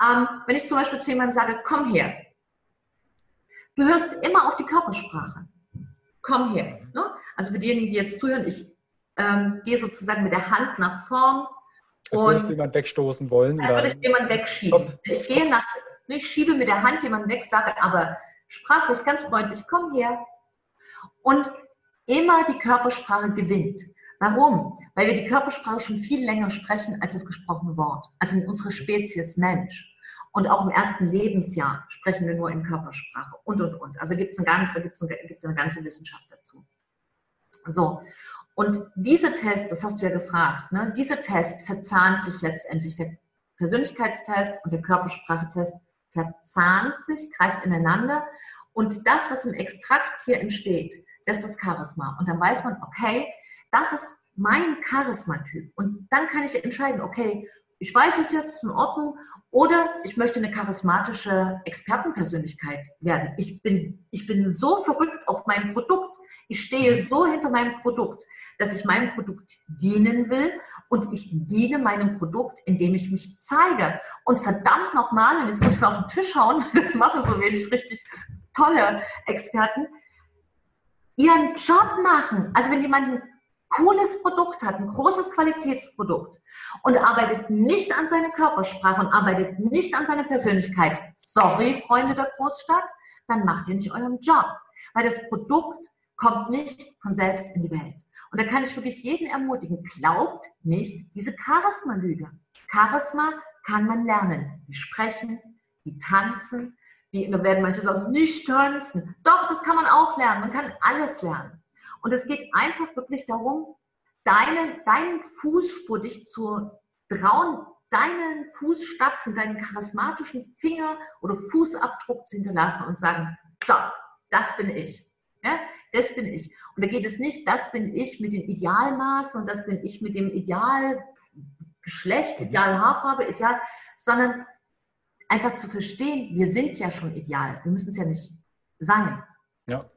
ähm, wenn ich zum Beispiel zu jemandem sage, komm her. Du hörst immer auf die Körpersprache. Komm her. Ne? Also für diejenigen, die jetzt zuhören, ich ähm, gehe sozusagen mit der Hand nach vorn. Als würde ich jemand wegstoßen wollen. Als würde ich jemanden wegschieben. Stopp. Ich gehe nach, ich schiebe mit der Hand jemanden weg, sage aber sprachlich ganz freundlich, komm her. Und immer die Körpersprache gewinnt. Warum? Weil wir die Körpersprache schon viel länger sprechen als das gesprochene Wort. Also in unserer Spezies Mensch. Und auch im ersten Lebensjahr sprechen wir nur in Körpersprache und, und, und. Also gibt es ein ganz, da gibt es eine, eine ganze Wissenschaft dazu. So. Und diese Tests, das hast du ja gefragt, ne, diese Tests verzahnt sich letztendlich der Persönlichkeitstest und der Körpersprachetest verzahnt sich, greift ineinander. Und das, was im Extrakt hier entsteht, das ist das Charisma. Und dann weiß man, okay, das ist mein Charismatyp. Und dann kann ich entscheiden, okay, ich weiß es jetzt in Ordnung oder ich möchte eine charismatische Expertenpersönlichkeit werden. Ich bin, ich bin so verrückt auf mein Produkt. Ich stehe mhm. so hinter meinem Produkt, dass ich meinem Produkt dienen will und ich diene meinem Produkt, indem ich mich zeige. Und verdammt nochmal, und jetzt muss ich mal auf den Tisch hauen, das machen so wenig richtig tolle Experten, ihren Job machen. Also wenn jemand cooles Produkt hat, ein großes Qualitätsprodukt und arbeitet nicht an seiner Körpersprache und arbeitet nicht an seiner Persönlichkeit, sorry, Freunde der Großstadt, dann macht ihr nicht euren Job. Weil das Produkt kommt nicht von selbst in die Welt. Und da kann ich wirklich jeden ermutigen, glaubt nicht diese Charisma-Lüge. Charisma kann man lernen. Wie sprechen, wie tanzen, Wie, da werden manche sagen, nicht tanzen. Doch, das kann man auch lernen. Man kann alles lernen. Und es geht einfach wirklich darum, deinen, deinen Fußspur dich zu trauen, deinen Fußstapfen, deinen charismatischen Finger oder Fußabdruck zu hinterlassen und sagen, so, das bin ich. Ja, das bin ich. Und da geht es nicht, das bin ich mit dem Idealmaß und das bin ich mit dem Idealgeschlecht. Idealhaarfarbe, Ideal, sondern einfach zu verstehen, wir sind ja schon ideal. Wir müssen es ja nicht sein. Ja.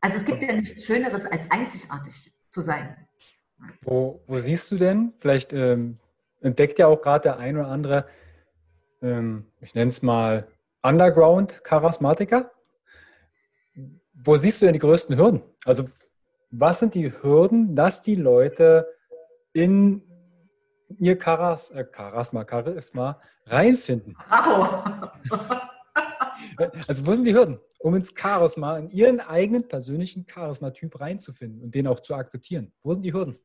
Also es gibt ja nichts Schöneres, als einzigartig zu sein. Wo, wo siehst du denn, vielleicht ähm, entdeckt ja auch gerade der ein oder andere, ähm, ich nenne es mal Underground-Charismatiker. Wo siehst du denn die größten Hürden? Also was sind die Hürden, dass die Leute in ihr Charas, äh, Charisma, Charisma reinfinden? Bravo! also wo sind die Hürden, um ins Charisma, in ihren eigenen persönlichen Charisma-Typ reinzufinden und den auch zu akzeptieren? Wo sind die Hürden?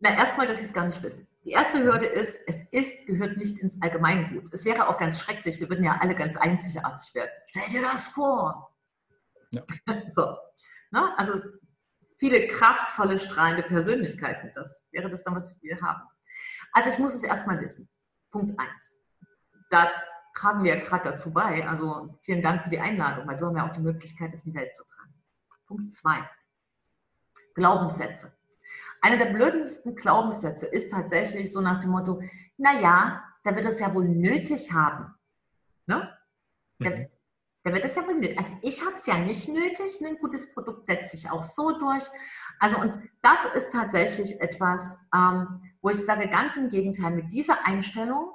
Na, erstmal, dass sie es gar nicht wissen. Die erste Hürde ist, es ist, gehört nicht ins Allgemeingut. Es wäre auch ganz schrecklich, wir würden ja alle ganz einzigartig werden. Stell dir das vor. Ja. So. Ne? Also viele kraftvolle, strahlende Persönlichkeiten. Das wäre das dann, was wir haben. Also ich muss es erstmal wissen. Punkt eins. Da tragen wir ja gerade dazu bei. Also vielen Dank für die Einladung, weil so haben wir auch die Möglichkeit, das in die Welt zu tragen. Punkt zwei. Glaubenssätze. Einer der blödesten Glaubenssätze ist tatsächlich so nach dem Motto, naja, der wird es ja wohl nötig haben. Ne? Der, mhm. der wird es ja wohl nötig. Also ich habe es ja nicht nötig, ein gutes Produkt setze ich auch so durch. Also und das ist tatsächlich etwas, ähm, wo ich sage, ganz im Gegenteil, mit dieser Einstellung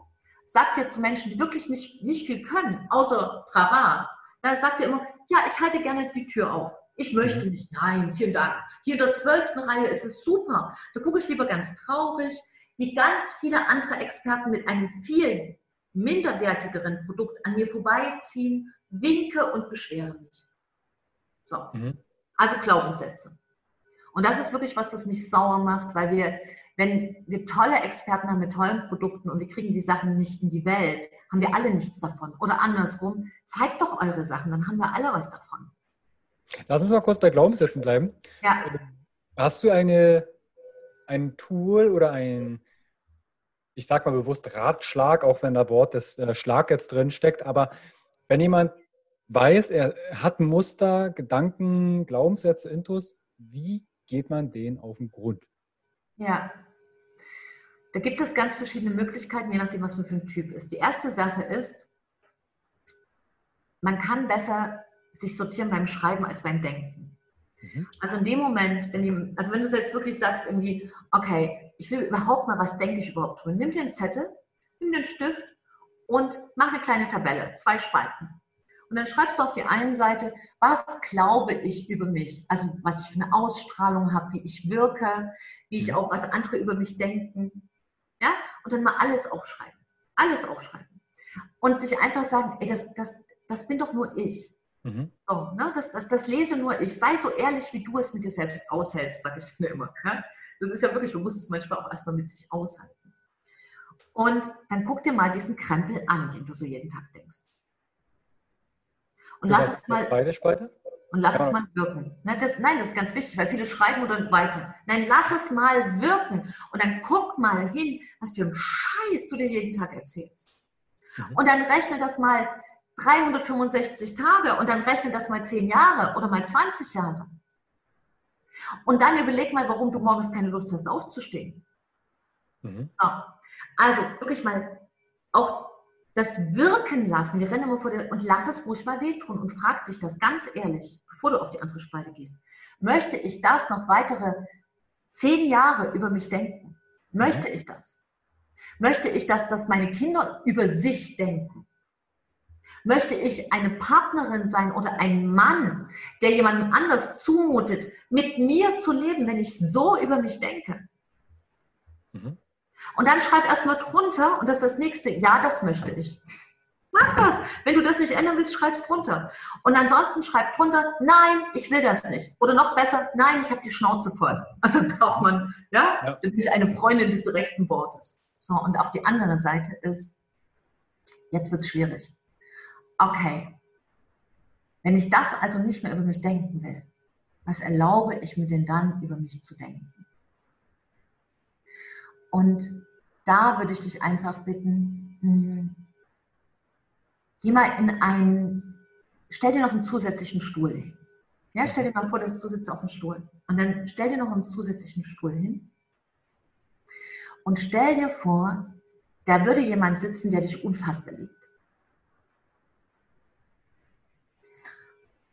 sagt ihr zu Menschen, die wirklich nicht, nicht viel können, außer Trava, da sagt ihr immer, ja, ich halte gerne die Tür auf. Ich möchte mhm. nicht. Nein, vielen Dank. Hier in der zwölften Reihe ist es super. Da gucke ich lieber ganz traurig, wie ganz viele andere Experten mit einem viel minderwertigeren Produkt an mir vorbeiziehen, winke und beschwere mich. So. Mhm. Also Glaubenssätze. Und das ist wirklich was, was mich sauer macht, weil wir, wenn wir tolle Experten haben mit tollen Produkten und wir kriegen die Sachen nicht in die Welt, haben wir alle nichts davon. Oder andersrum, zeigt doch eure Sachen, dann haben wir alle was davon. Lass uns mal kurz bei Glaubenssätzen bleiben. Ja. Hast du eine, ein Tool oder ein, ich sag mal bewusst Ratschlag, auch wenn da Wort des äh, Schlag jetzt drin steckt, aber wenn jemand weiß, er hat ein Muster, Gedanken, Glaubenssätze, Intus, wie geht man denen auf den Grund? Ja, da gibt es ganz verschiedene Möglichkeiten, je nachdem, was man für ein Typ ist. Die erste Sache ist, man kann besser sich sortieren beim Schreiben als beim Denken. Mhm. Also in dem Moment, wenn die, also wenn du jetzt wirklich sagst, irgendwie, okay, ich will überhaupt mal, was denke ich überhaupt drüber, nimm dir einen Zettel, nimm dir einen Stift und mach eine kleine Tabelle, zwei Spalten. Und dann schreibst du auf die einen Seite, was glaube ich über mich, also was ich für eine Ausstrahlung habe, wie ich wirke, wie ich mhm. auch, was andere über mich denken. Ja? Und dann mal alles aufschreiben. Alles aufschreiben. Und sich einfach sagen, ey, das, das, das bin doch nur ich. Mhm. So, ne? das, das, das lese nur ich. Sei so ehrlich, wie du es mit dir selbst aushältst, sage ich mir immer. Ne? Das ist ja wirklich, du musst es manchmal auch erstmal mit sich aushalten. Und dann guck dir mal diesen Krempel an, den du so jeden Tag denkst. Und lass es mal. Zweite Spalte? Und lass ja. es mal wirken. Ne, das, nein, das ist ganz wichtig, weil viele schreiben oder weiter. Nein, lass es mal wirken. Und dann guck mal hin, was für ein Scheiß du dir jeden Tag erzählst. Mhm. Und dann rechne das mal 365 Tage und dann rechne das mal 10 Jahre oder mal 20 Jahre. Und dann überleg mal, warum du morgens keine Lust hast, aufzustehen. Mhm. So. Also wirklich mal auch das wirken lassen. Wir rennen immer vor dir und lass es ruhig mal wehtun und frag dich das ganz ehrlich, bevor du auf die andere Spalte gehst. Möchte ich das noch weitere zehn Jahre über mich denken? Möchte mhm. ich das? Möchte ich, dass, dass meine Kinder über sich denken? Möchte ich eine Partnerin sein oder ein Mann, der jemandem anders zumutet, mit mir zu leben, wenn ich so über mich denke? Und dann schreib erstmal drunter, und das ist das nächste, ja, das möchte ich. Mach das. Wenn du das nicht ändern willst, schreib es drunter. Und ansonsten schreib drunter, nein, ich will das nicht. Oder noch besser, nein, ich habe die Schnauze voll. Also darf man, ja, ja. bin ich eine Freundin des direkten Wortes. So, und auf die andere Seite ist, jetzt wird es schwierig. okay, wenn ich das also nicht mehr über mich denken will, was erlaube ich mir denn dann über mich zu denken? Und da würde ich dich einfach bitten, hm, geh mal in einen, stell dir noch einen zusätzlichen Stuhl hin. Ja, stell dir mal vor, dass du sitzt auf dem Stuhl. Und dann stell dir noch einen zusätzlichen Stuhl hin. Und stell dir vor, da würde jemand sitzen, der dich unfassbar liebt.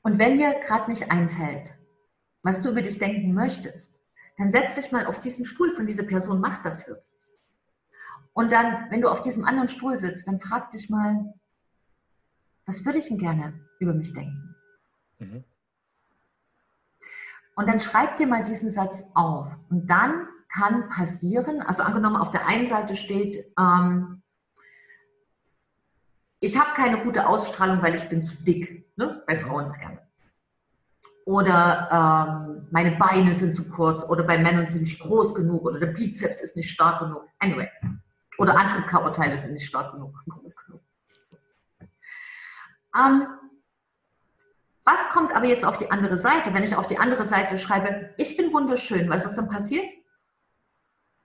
Und wenn dir gerade nicht einfällt, was du über dich denken möchtest, dann setz dich mal auf diesen Stuhl von dieser Person, macht das wirklich. Und dann, wenn du auf diesem anderen Stuhl sitzt, dann frag dich mal, was würde ich denn gerne über mich denken? Mhm. Und dann schreib dir mal diesen Satz auf. Und dann kann passieren, also angenommen auf der einen Seite steht, ähm, ich habe keine gute Ausstrahlung, weil ich bin zu dick, ne? bei Frauen sagen. Oder ähm, meine Beine sind zu kurz oder bei Männern sind nicht groß genug oder der Bizeps ist nicht stark genug. Anyway. Oder andere Körperteile sind nicht stark genug, groß genug. Ähm, was kommt aber jetzt auf die andere Seite? Wenn ich auf die andere Seite schreibe, ich bin wunderschön, weißt du, was dann passiert?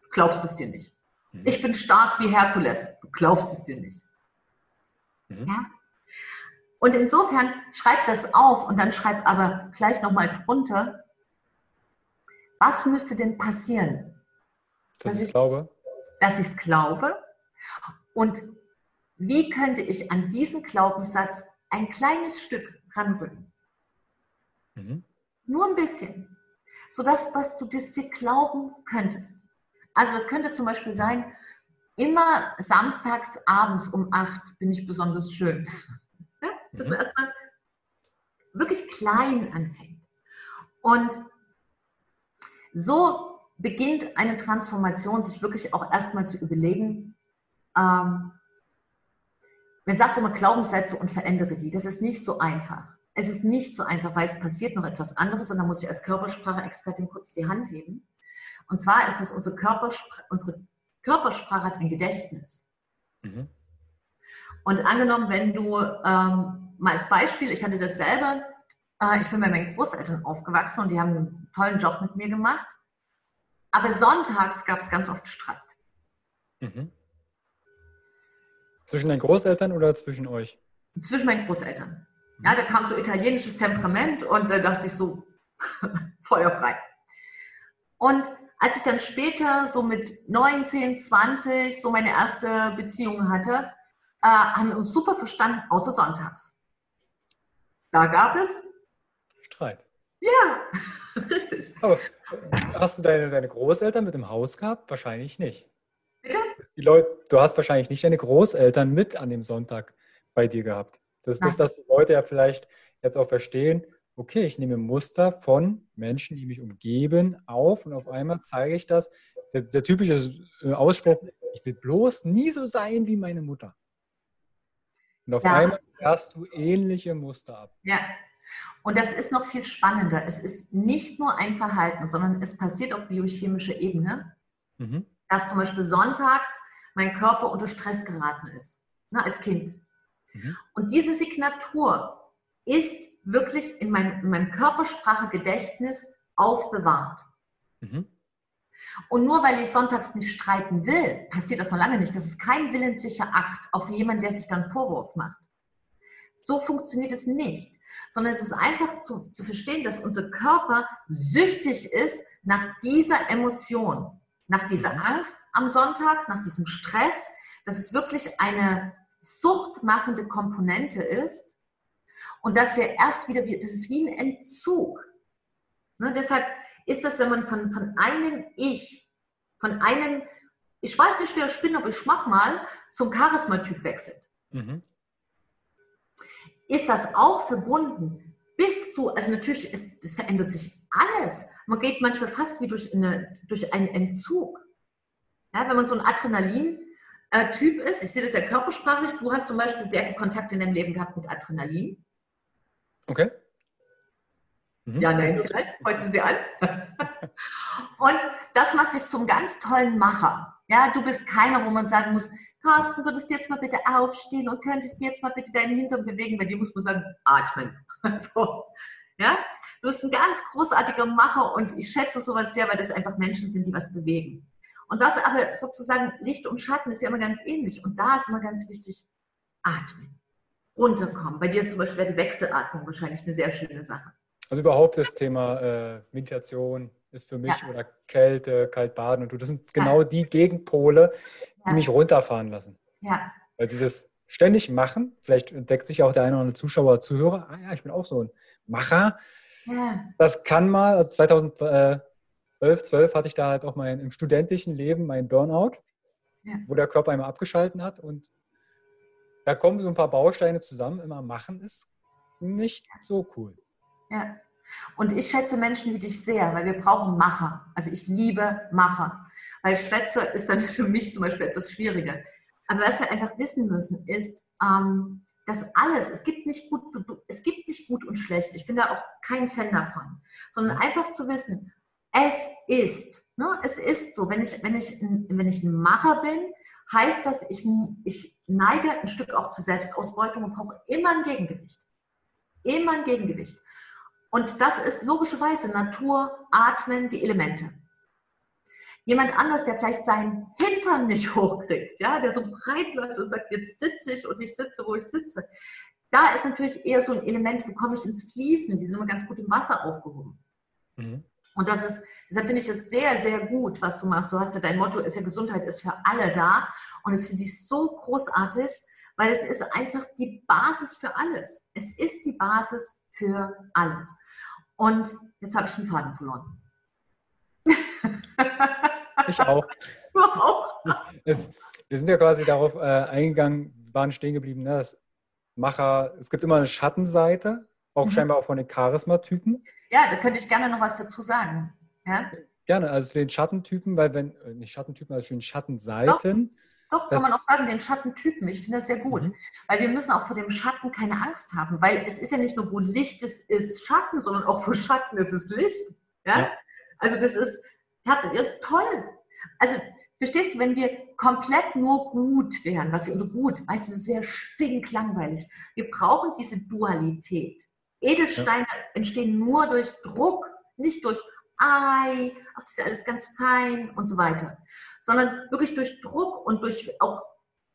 Du glaubst es dir nicht. Mhm. Ich bin stark wie Herkules. Du glaubst es dir nicht. Mhm. Ja? Und insofern schreib das auf und dann schreib aber gleich nochmal drunter, was müsste denn passieren? Dass, dass ich glaube. Dass ich es glaube. Und wie könnte ich an diesen Glaubenssatz ein kleines Stück ranrücken? Mhm. Nur ein bisschen. Sodass dass du das dir glauben könntest. Also das könnte zum Beispiel sein, immer samstags abends um acht bin ich besonders schön. Dass mhm. man erstmal wirklich klein anfängt. Und so beginnt eine Transformation, sich wirklich auch erstmal zu überlegen, ähm, man sagt immer Glaubenssätze und verändere die. Das ist nicht so einfach. Es ist nicht so einfach, weil es passiert noch etwas anderes und da muss ich als Körpersprache-Expertin kurz die Hand heben. Und zwar ist das unsere Körpersprache, unsere Körpersprache hat ein Gedächtnis. Mhm. Und angenommen, wenn du ähm, mal als Beispiel, ich hatte das selber, äh, ich bin bei meinen Großeltern aufgewachsen und die haben einen tollen Job mit mir gemacht. Aber sonntags gab es ganz oft Streit. Mhm. Zwischen deinen Großeltern oder zwischen euch? Zwischen meinen Großeltern. Ja, da kam so italienisches Temperament und da dachte ich so, feuerfrei. Und als ich dann später so mit 19, 20 so meine erste Beziehung hatte, äh, haben uns super verstanden, außer sonntags. Da gab es Streit. Ja, richtig. Aber hast du deine, deine Großeltern mit im Haus gehabt? Wahrscheinlich nicht. Bitte? Die Leute, du hast wahrscheinlich nicht deine Großeltern mit an dem Sonntag bei dir gehabt. Das ist das, dass die Leute ja vielleicht jetzt auch verstehen, okay, ich nehme Muster von Menschen, die mich umgeben, auf und auf einmal zeige ich das. Der, der typische Ausspruch, ich will bloß nie so sein wie meine Mutter. Und auf ja. einmal hast du ähnliche Muster ab. Ja. Und das ist noch viel spannender. Es ist nicht nur ein Verhalten, sondern es passiert auf biochemischer Ebene, mhm. dass zum Beispiel sonntags mein Körper unter Stress geraten ist, ne, als Kind. Mhm. Und diese Signatur ist wirklich in meinem, in meinem Körpersprache-Gedächtnis aufbewahrt. Mhm. Und nur weil ich sonntags nicht streiten will, passiert das noch lange nicht. Das ist kein willentlicher Akt auf jemanden, der sich dann Vorwurf macht. So funktioniert es nicht, sondern es ist einfach zu, zu verstehen, dass unser Körper süchtig ist nach dieser Emotion, nach dieser mhm. Angst am Sonntag, nach diesem Stress, dass es wirklich eine suchtmachende Komponente ist und dass wir erst wieder, das ist wie ein Entzug. Ne, deshalb ist das, wenn man von, von einem Ich, von einem, ich weiß nicht, wer ich bin, aber ich mach mal, zum Charismatyp wechselt. Mhm. Ist das auch verbunden bis zu, also natürlich, ist, das verändert sich alles. Man geht manchmal fast wie durch, eine, durch einen Entzug. Ja, wenn man so ein Adrenalin-Typ ist, ich sehe das ja körpersprachlich, du hast zum Beispiel sehr viel Kontakt in deinem Leben gehabt mit Adrenalin. Okay. Mhm. Ja, nein, vielleicht kreuzen Sie an. Und das macht dich zum ganz tollen Macher. Ja, du bist keiner, wo man sagen muss, Carsten, würdest du jetzt mal bitte aufstehen und könntest du jetzt mal bitte deinen Hintern bewegen? Bei dir muss man sagen, atmen. so. Ja? Du bist ein ganz großartiger Macher und ich schätze sowas sehr, weil das einfach Menschen sind, die was bewegen. Und das aber sozusagen Licht und Schatten ist ja immer ganz ähnlich. Und da ist immer ganz wichtig, atmen, runterkommen. Bei dir ist zum Beispiel die Wechselatmung wahrscheinlich eine sehr schöne Sache. Also überhaupt das Thema äh, Meditation ist für mich ja. oder Kälte, Kaltbaden und du, das sind genau ja. die Gegenpole, die ja. mich runterfahren lassen. Ja. Weil dieses ständig machen, vielleicht entdeckt sich auch der eine oder andere Zuschauer, Zuhörer, ah ja, ich bin auch so ein Macher. Ja. Das kann mal, also 2011, 12 hatte ich da halt auch mein, im studentischen Leben mein Burnout, wo der Körper einmal abgeschalten hat und da kommen so ein paar Bausteine zusammen. Immer machen ist nicht so cool. Ja. Und ich schätze Menschen wie dich sehr, weil wir brauchen Macher. Also ich liebe Macher. Weil Schwätze ist dann für mich zum Beispiel etwas schwieriger. Aber was wir einfach wissen müssen, ist, ähm, dass alles, es gibt, nicht gut, es gibt nicht gut und schlecht. Ich bin da auch kein Fan davon. Sondern einfach zu wissen, es ist. Ne? Es ist so. Wenn ich, wenn, ich, wenn ich ein Macher bin, heißt das, ich, ich neige ein Stück auch zur Selbstausbeutung und brauche immer ein Gegengewicht. Immer ein Gegengewicht. Und das ist logischerweise Natur, Atmen, die Elemente. Jemand anders, der vielleicht seinen Hintern nicht hochkriegt, ja, der so breit läuft und sagt, jetzt sitze ich und ich sitze, wo ich sitze. Da ist natürlich eher so ein Element, wo komme ich ins Fließen, die sind immer ganz gut im Wasser aufgehoben. Mhm. Und das ist, deshalb finde ich das sehr, sehr gut, was du machst. Du hast ja dein Motto, ist ja Gesundheit ist für alle da. Und das finde ich so großartig, weil es ist einfach die Basis für alles. Es ist die Basis für alles. Und jetzt habe ich den Faden verloren. Ich auch. Auch. Es, wir sind ja quasi darauf äh, eingegangen, waren stehen geblieben, ne, dass Macher, es gibt immer eine Schattenseite, auch mhm. scheinbar auch von den Charisma-Typen. Ja, da könnte ich gerne noch was dazu sagen. Ja? Gerne, also den Schattentypen, weil wenn, äh, nicht Schattentypen, also den Schattenseiten. Doch, doch kann man auch sagen, den Schattentypen. Ich finde das sehr gut. Mhm. Weil wir müssen auch vor dem Schatten keine Angst haben. Weil es ist ja nicht nur, wo Licht ist, ist Schatten, sondern auch wo Schatten ist, ist Licht. Ja? ja. Also das ist, ja, toll. Also Verstehst du, wenn wir komplett nur gut wären, was wir unter gut, weißt du, das wäre stinklangweilig. Wir brauchen diese Dualität. Edelsteine ja. entstehen nur durch Druck, nicht durch Ei, auch das ist alles ganz fein und so weiter, sondern wirklich durch Druck und durch auch,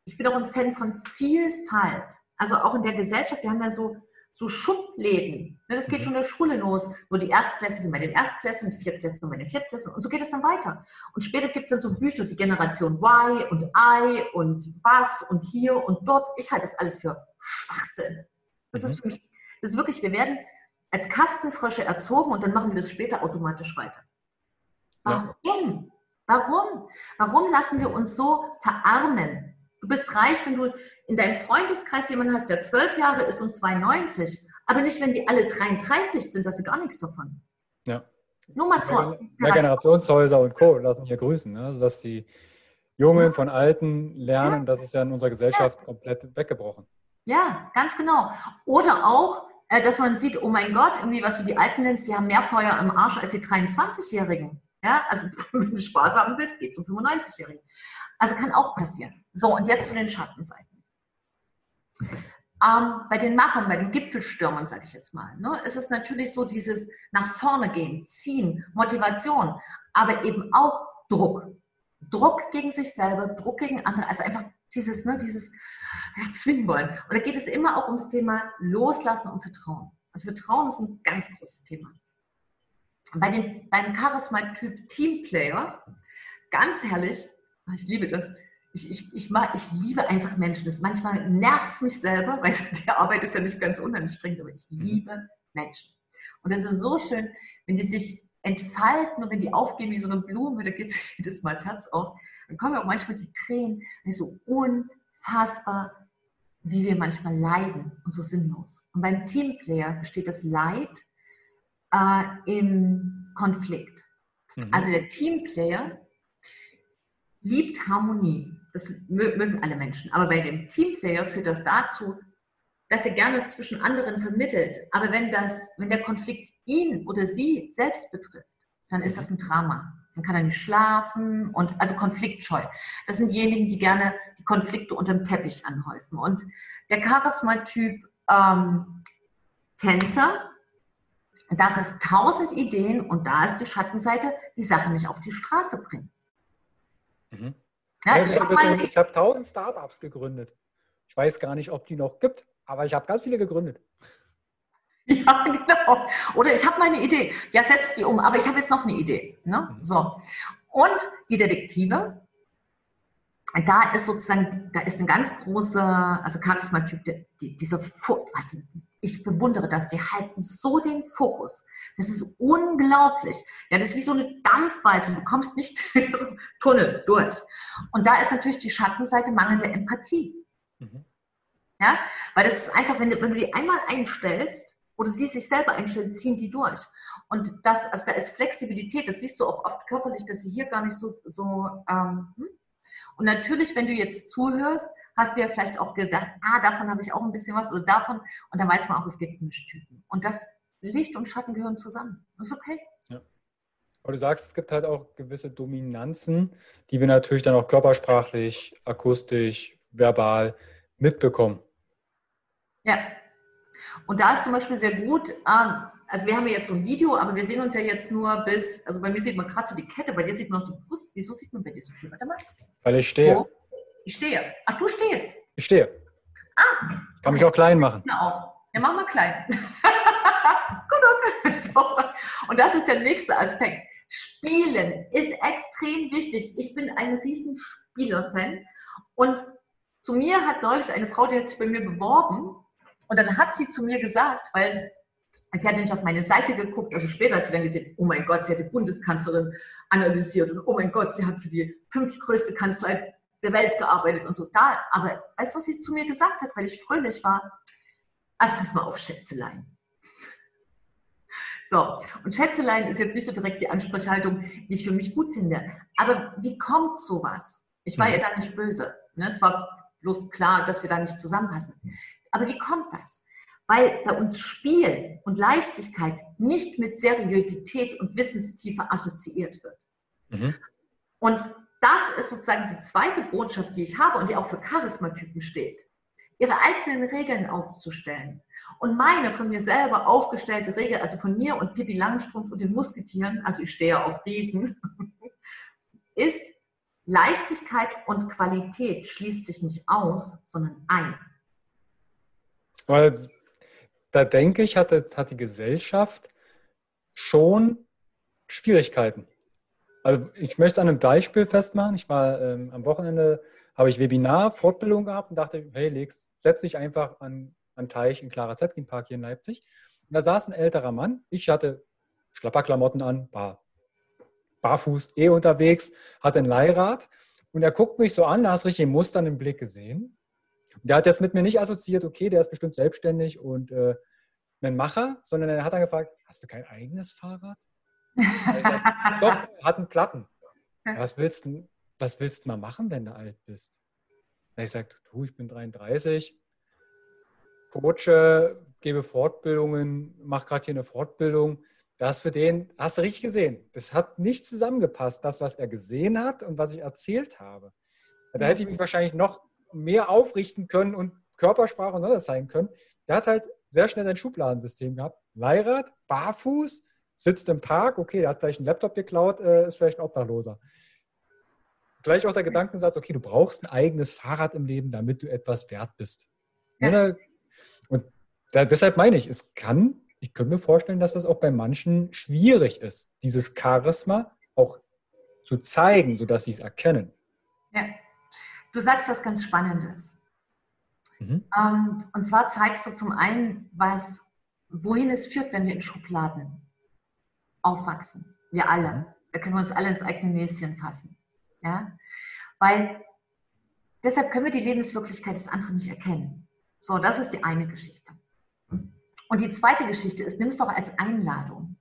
ich bin auch ein Fan von Vielfalt. Also auch in der Gesellschaft, wir haben dann so so Schubläden. Ne, das geht mhm. schon in der Schule los, wo die Erstklässler sind bei den Erstklässlern, die Viertklässler sind bei den Viertklässlern und so geht es dann weiter. Und später gibt es dann so Bücher, die Generation Y und I und was und hier und dort. Ich halte das alles für Schwachsinn. Das mhm. ist für mich, das ist wirklich, wir werden als Kastenfrösche erzogen und dann machen wir das später automatisch weiter. Warum? Ja. Warum? Warum lassen wir uns so verarmen? Du bist reich, wenn du in deinem Freundeskreis jemanden hast, der zwölf Jahre ist und 92. Aber nicht, wenn die alle 33 sind, hast du gar nichts davon. Ja. Nur mal zur ja, Generationshäuser und Co. lassen hier grüßen. Ne? Also, dass die Jungen von Alten lernen, ja. das ist ja in unserer Gesellschaft ja. komplett weggebrochen. Ja, ganz genau. Oder auch, äh, dass man sieht, oh mein Gott, irgendwie, was du die Alten nennst, die haben mehr Feuer im Arsch als die 23-Jährigen. Ja, also wenn du Spaß haben willst, geht zum 95-Jährigen. Also kann auch passieren. So, und jetzt zu den Schattenseiten. Ähm, bei den Machern, bei den Gipfelstürmern, sage ich jetzt mal, ne, ist es natürlich so dieses nach vorne gehen, ziehen, Motivation, aber eben auch Druck. Druck gegen sich selber, Druck gegen andere, also einfach dieses, ne, dieses ja, zwingen wollen. Und da geht es immer auch ums Thema Loslassen und Vertrauen. Also Vertrauen ist ein ganz großes Thema. Bei den, beim Charisma-Typ Teamplayer, ganz herrlich, ich liebe das, ich, ich, ich, mag, ich liebe einfach Menschen. Das manchmal nervt es mich selber, weil die Arbeit ist ja nicht ganz unanstrengend, aber ich mhm. liebe Menschen. Und es ist so schön, wenn die sich entfalten und wenn die aufgehen wie so eine Blume, da geht es jedes Mal das Herz auf. Dann kommen ja auch manchmal die Tränen. Das ist so unfassbar, wie wir manchmal leiden und so sinnlos. Und beim Teamplayer besteht das Leid äh, im Konflikt. Mhm. Also der Teamplayer liebt Harmonie. Das mögen alle Menschen. Aber bei dem Teamplayer führt das dazu, dass er gerne zwischen anderen vermittelt. Aber wenn, das, wenn der Konflikt ihn oder sie selbst betrifft, dann ist das ein Drama. dann kann er nicht schlafen und also konfliktscheu. Das sind diejenigen, die gerne die Konflikte unter dem Teppich anhäufen. Und der Charisma-Typ ähm, Tänzer, das ist tausend Ideen und da ist die Schattenseite, die Sache nicht auf die Straße bringen. Mhm. Ja, ich habe hab tausend Startups gegründet. Ich weiß gar nicht, ob die noch gibt, aber ich habe ganz viele gegründet. Ja, genau. Oder ich habe mal eine Idee. Ja, setz die um. Aber ich habe jetzt noch eine Idee. Ne? Mhm. So. Und die Detektive, da ist sozusagen, da ist ein ganz großer, also Charisma-Typ, die, dieser, was, ich bewundere das, die halten so den Fokus. Das ist unglaublich. Ja, das ist wie so eine Dampfwalze. Du kommst nicht durch den Tunnel durch. Und da ist natürlich die Schattenseite mangelnde Empathie. Mhm. Ja, weil das ist einfach, wenn du, wenn du die einmal einstellst oder sie sich selber einstellen, ziehen die durch. Und das, also da ist Flexibilität, das siehst du auch oft körperlich, dass sie hier gar nicht so, so ähm, hm? und natürlich, wenn du jetzt zuhörst, hast du ja vielleicht auch gedacht, ah, davon habe ich auch ein bisschen was oder davon. Und dann weiß man auch, es gibt Mischtypen. Und das Licht und Schatten gehören zusammen. Das ist okay. Ja. Aber du sagst, es gibt halt auch gewisse Dominanzen, die wir natürlich dann auch körpersprachlich, akustisch, verbal mitbekommen. Ja. Und da ist zum Beispiel sehr gut, ähm, also wir haben ja jetzt so ein Video, aber wir sehen uns ja jetzt nur bis, also bei mir sieht man gerade so die Kette, bei dir sieht man noch so Brust. Wieso sieht man bei dir so viel? Warte mal. Weil ich stehe. Oh. Ich stehe. Ach, du stehst. Ich stehe. Ah. Kann okay. mich auch klein machen. Ja, auch. Ja, mach mal klein. so. Und das ist der nächste Aspekt. Spielen ist extrem wichtig. Ich bin ein riesen Spieler-Fan. Und zu mir hat neulich eine Frau, die hat sich bei mir beworben. Und dann hat sie zu mir gesagt, weil sie hat nicht auf meine Seite geguckt, also später hat sie dann gesehen, oh mein Gott, sie hat die Bundeskanzlerin analysiert und oh mein Gott, sie hat für die fünftgrößte Kanzlei der Welt gearbeitet und so. Da, aber weißt du, was sie zu mir gesagt hat, weil ich fröhlich war? Also pass mal auf, Schätzelein. So, und Schätzelein ist jetzt nicht so direkt die Ansprechhaltung, die ich für mich gut finde. Aber wie kommt sowas? Ich war ja da nicht böse. Ne? Es war bloß klar, dass wir da nicht zusammenpassen. Aber wie kommt das? Weil bei uns Spiel und Leichtigkeit nicht mit Seriosität und Wissenstiefe assoziiert wird. Mhm. Und das ist sozusagen die zweite Botschaft, die ich habe und die auch für Charismatypen steht. Ihre eigenen Regeln aufzustellen. Und meine von mir selber aufgestellte Regel, also von mir und Pippi Langstrumpf und den Musketieren, also ich stehe auf Riesen, ist Leichtigkeit und Qualität schließt sich nicht aus, sondern ein. Weil da denke ich, hat, hat die Gesellschaft schon Schwierigkeiten. Also ich möchte an einem Beispiel festmachen. Ich war ähm, am Wochenende, habe ich Webinar, Fortbildung gehabt und dachte, hey Lex, setz dich einfach an, an Teich in Clara Zetkin Park hier in Leipzig. Und da saß ein älterer Mann. Ich hatte Schlapperklamotten an, war barfuß eh unterwegs, hatte ein Leihrad und er guckt mich so an, da hast richtig Muster im Blick gesehen. Und der hat jetzt mit mir nicht assoziiert, okay, der ist bestimmt selbstständig und äh, ein Macher, sondern er hat dann gefragt, hast du kein eigenes Fahrrad? Sag, Doch, hat einen Platten. Was willst du, was willst du mal machen, wenn du alt bist? Ich sage, du, ich bin 33, coache, gebe Fortbildungen, mache gerade hier eine Fortbildung. Das für den, hast du richtig gesehen, das hat nicht zusammengepasst, das, was er gesehen hat und was ich erzählt habe. Da hätte ich mich wahrscheinlich noch mehr aufrichten können und Körpersprache und so sein können. Der hat halt sehr schnell ein Schubladensystem gehabt. Leihrad, barfuß, sitzt im Park, okay, der hat vielleicht einen Laptop geklaut, äh, ist vielleicht ein Obdachloser. Gleich auch der Gedankensatz, okay, du brauchst ein eigenes Fahrrad im Leben, damit du etwas wert bist. Ja. Und da, deshalb meine ich, es kann, ich könnte mir vorstellen, dass das auch bei manchen schwierig ist, dieses Charisma auch zu zeigen, sodass sie es erkennen. Ja, du sagst was ganz Spannendes. Mhm. Ähm, und zwar zeigst du zum einen, was, wohin es führt, wenn wir in Schubladen aufwachsen. Wir alle. Da können wir uns alle ins eigene Näschen fassen. Ja? Weil deshalb können wir die Lebenswirklichkeit des anderen nicht erkennen. So, das ist die eine Geschichte. Und die zweite Geschichte ist, nimm es doch als Einladung.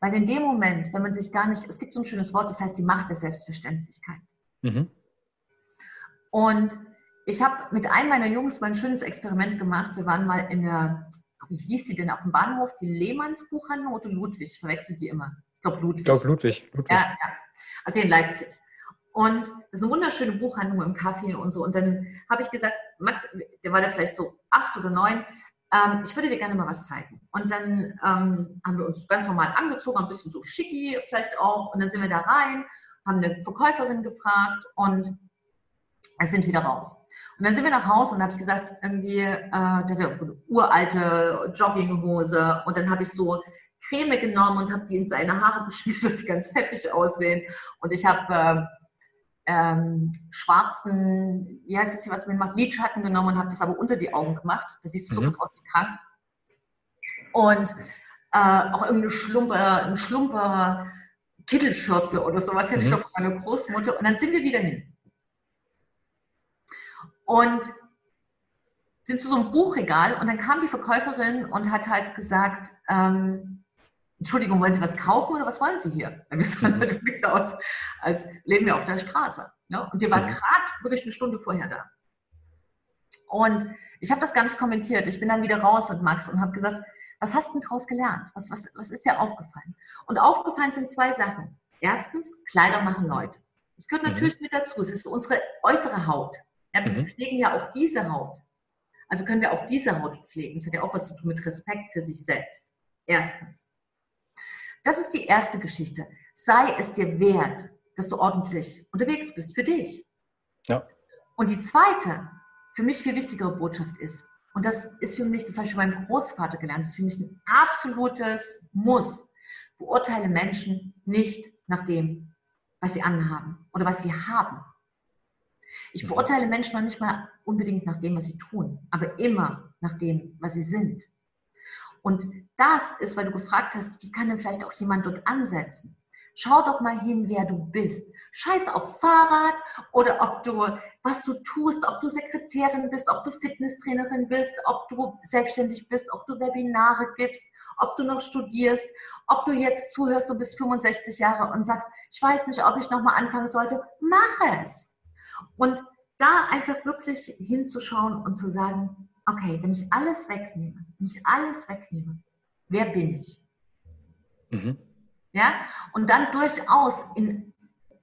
Weil in dem Moment, wenn man sich gar nicht, es gibt so ein schönes Wort, das heißt die Macht der Selbstverständlichkeit. Mhm. Und ich habe mit einem meiner Jungs mal ein schönes Experiment gemacht. Wir waren mal in der wie hieß die denn auf dem Bahnhof? Die Lehmanns Buchhandlung oder Ludwig? Verwechselt die immer. Ich glaube Ludwig. Ich glaube Ludwig. Ludwig. Ja, ja. Also hier in Leipzig. Und das ist eine wunderschöne Buchhandlung im Kaffee und so. Und dann habe ich gesagt, Max, der war da vielleicht so acht oder neun, ähm, ich würde dir gerne mal was zeigen. Und dann ähm, haben wir uns ganz normal angezogen, ein bisschen so schicki vielleicht auch. Und dann sind wir da rein, haben eine Verkäuferin gefragt und es sind wieder raus. Und dann sind wir nach Hause und habe ich gesagt, irgendwie, äh, eine uralte Jogginghose und dann habe ich so Creme genommen und habe die in seine Haare geschmiert, dass sie ganz fettig aussehen. Und ich habe ähm, ähm, schwarzen, wie heißt das hier, was man macht, Lidschatten genommen und habe das aber unter die Augen gemacht. Das siehst du mhm. sofort aus wie krank. Und äh, auch irgendeine Schlumper, ein Schlumper Kittelschürze oder sowas hätte mhm. ich auch von meiner Großmutter. Und dann sind wir wieder hin. Und sind zu so einem Buchregal und dann kam die Verkäuferin und hat halt gesagt, ähm, Entschuldigung, wollen Sie was kaufen oder was wollen Sie hier? Wir sahen halt wirklich aus, als leben wir auf der Straße. Ne? Und wir waren gerade wirklich eine Stunde vorher da. Und ich habe das gar nicht kommentiert. Ich bin dann wieder raus mit Max und habe gesagt, was hast du denn daraus gelernt? Was, was, was ist dir aufgefallen? Und aufgefallen sind zwei Sachen. Erstens, Kleider machen Leute. Das gehört mhm. natürlich mit dazu. Es ist unsere äußere Haut. Ja, wir mhm. pflegen ja auch diese Haut. Also können wir auch diese Haut pflegen. Das hat ja auch was zu tun mit Respekt für sich selbst. Erstens. Das ist die erste Geschichte. Sei es dir wert, dass du ordentlich unterwegs bist für dich. Ja. Und die zweite, für mich viel wichtigere Botschaft ist, und das ist für mich, das habe ich von meinem Großvater gelernt, das ist für mich ein absolutes Muss. Beurteile Menschen nicht nach dem, was sie anhaben oder was sie haben. Ich mhm. beurteile Menschen noch nicht mal unbedingt nach dem, was sie tun, aber immer nach dem, was sie sind. Und das ist, weil du gefragt hast, wie kann denn vielleicht auch jemand dort ansetzen? Schau doch mal hin, wer du bist. Scheiß auf Fahrrad oder ob du, was du tust, ob du Sekretärin bist, ob du Fitnesstrainerin bist, ob du selbstständig bist, ob du Webinare gibst, ob du noch studierst, ob du jetzt zuhörst, du bist 65 Jahre und sagst, ich weiß nicht, ob ich nochmal anfangen sollte. Mach es. Und da einfach wirklich hinzuschauen und zu sagen, okay, wenn ich alles wegnehme, wenn ich alles wegnehme, wer bin ich? Mhm. Ja, und dann durchaus in,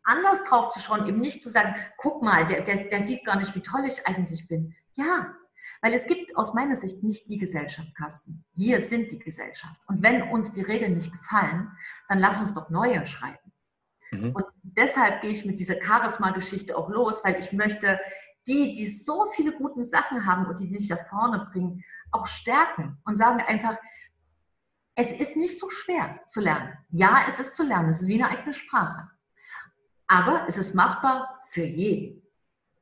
anders drauf zu schauen, eben nicht zu sagen, guck mal, der, der, der sieht gar nicht, wie toll ich eigentlich bin. Ja, weil es gibt aus meiner Sicht nicht die Gesellschaft, Carsten. Wir sind die Gesellschaft. Und wenn uns die Regeln nicht gefallen, dann lass uns doch neue schreiben. Mhm. Und deshalb gehe ich mit dieser Charisma-Geschichte auch los, weil ich möchte die, die so viele gute Sachen haben und die dich nach vorne bringen, auch stärken und sagen einfach, es ist nicht so schwer zu lernen. Ja, es ist zu lernen, es ist wie eine eigene Sprache. Aber es ist machbar für jeden.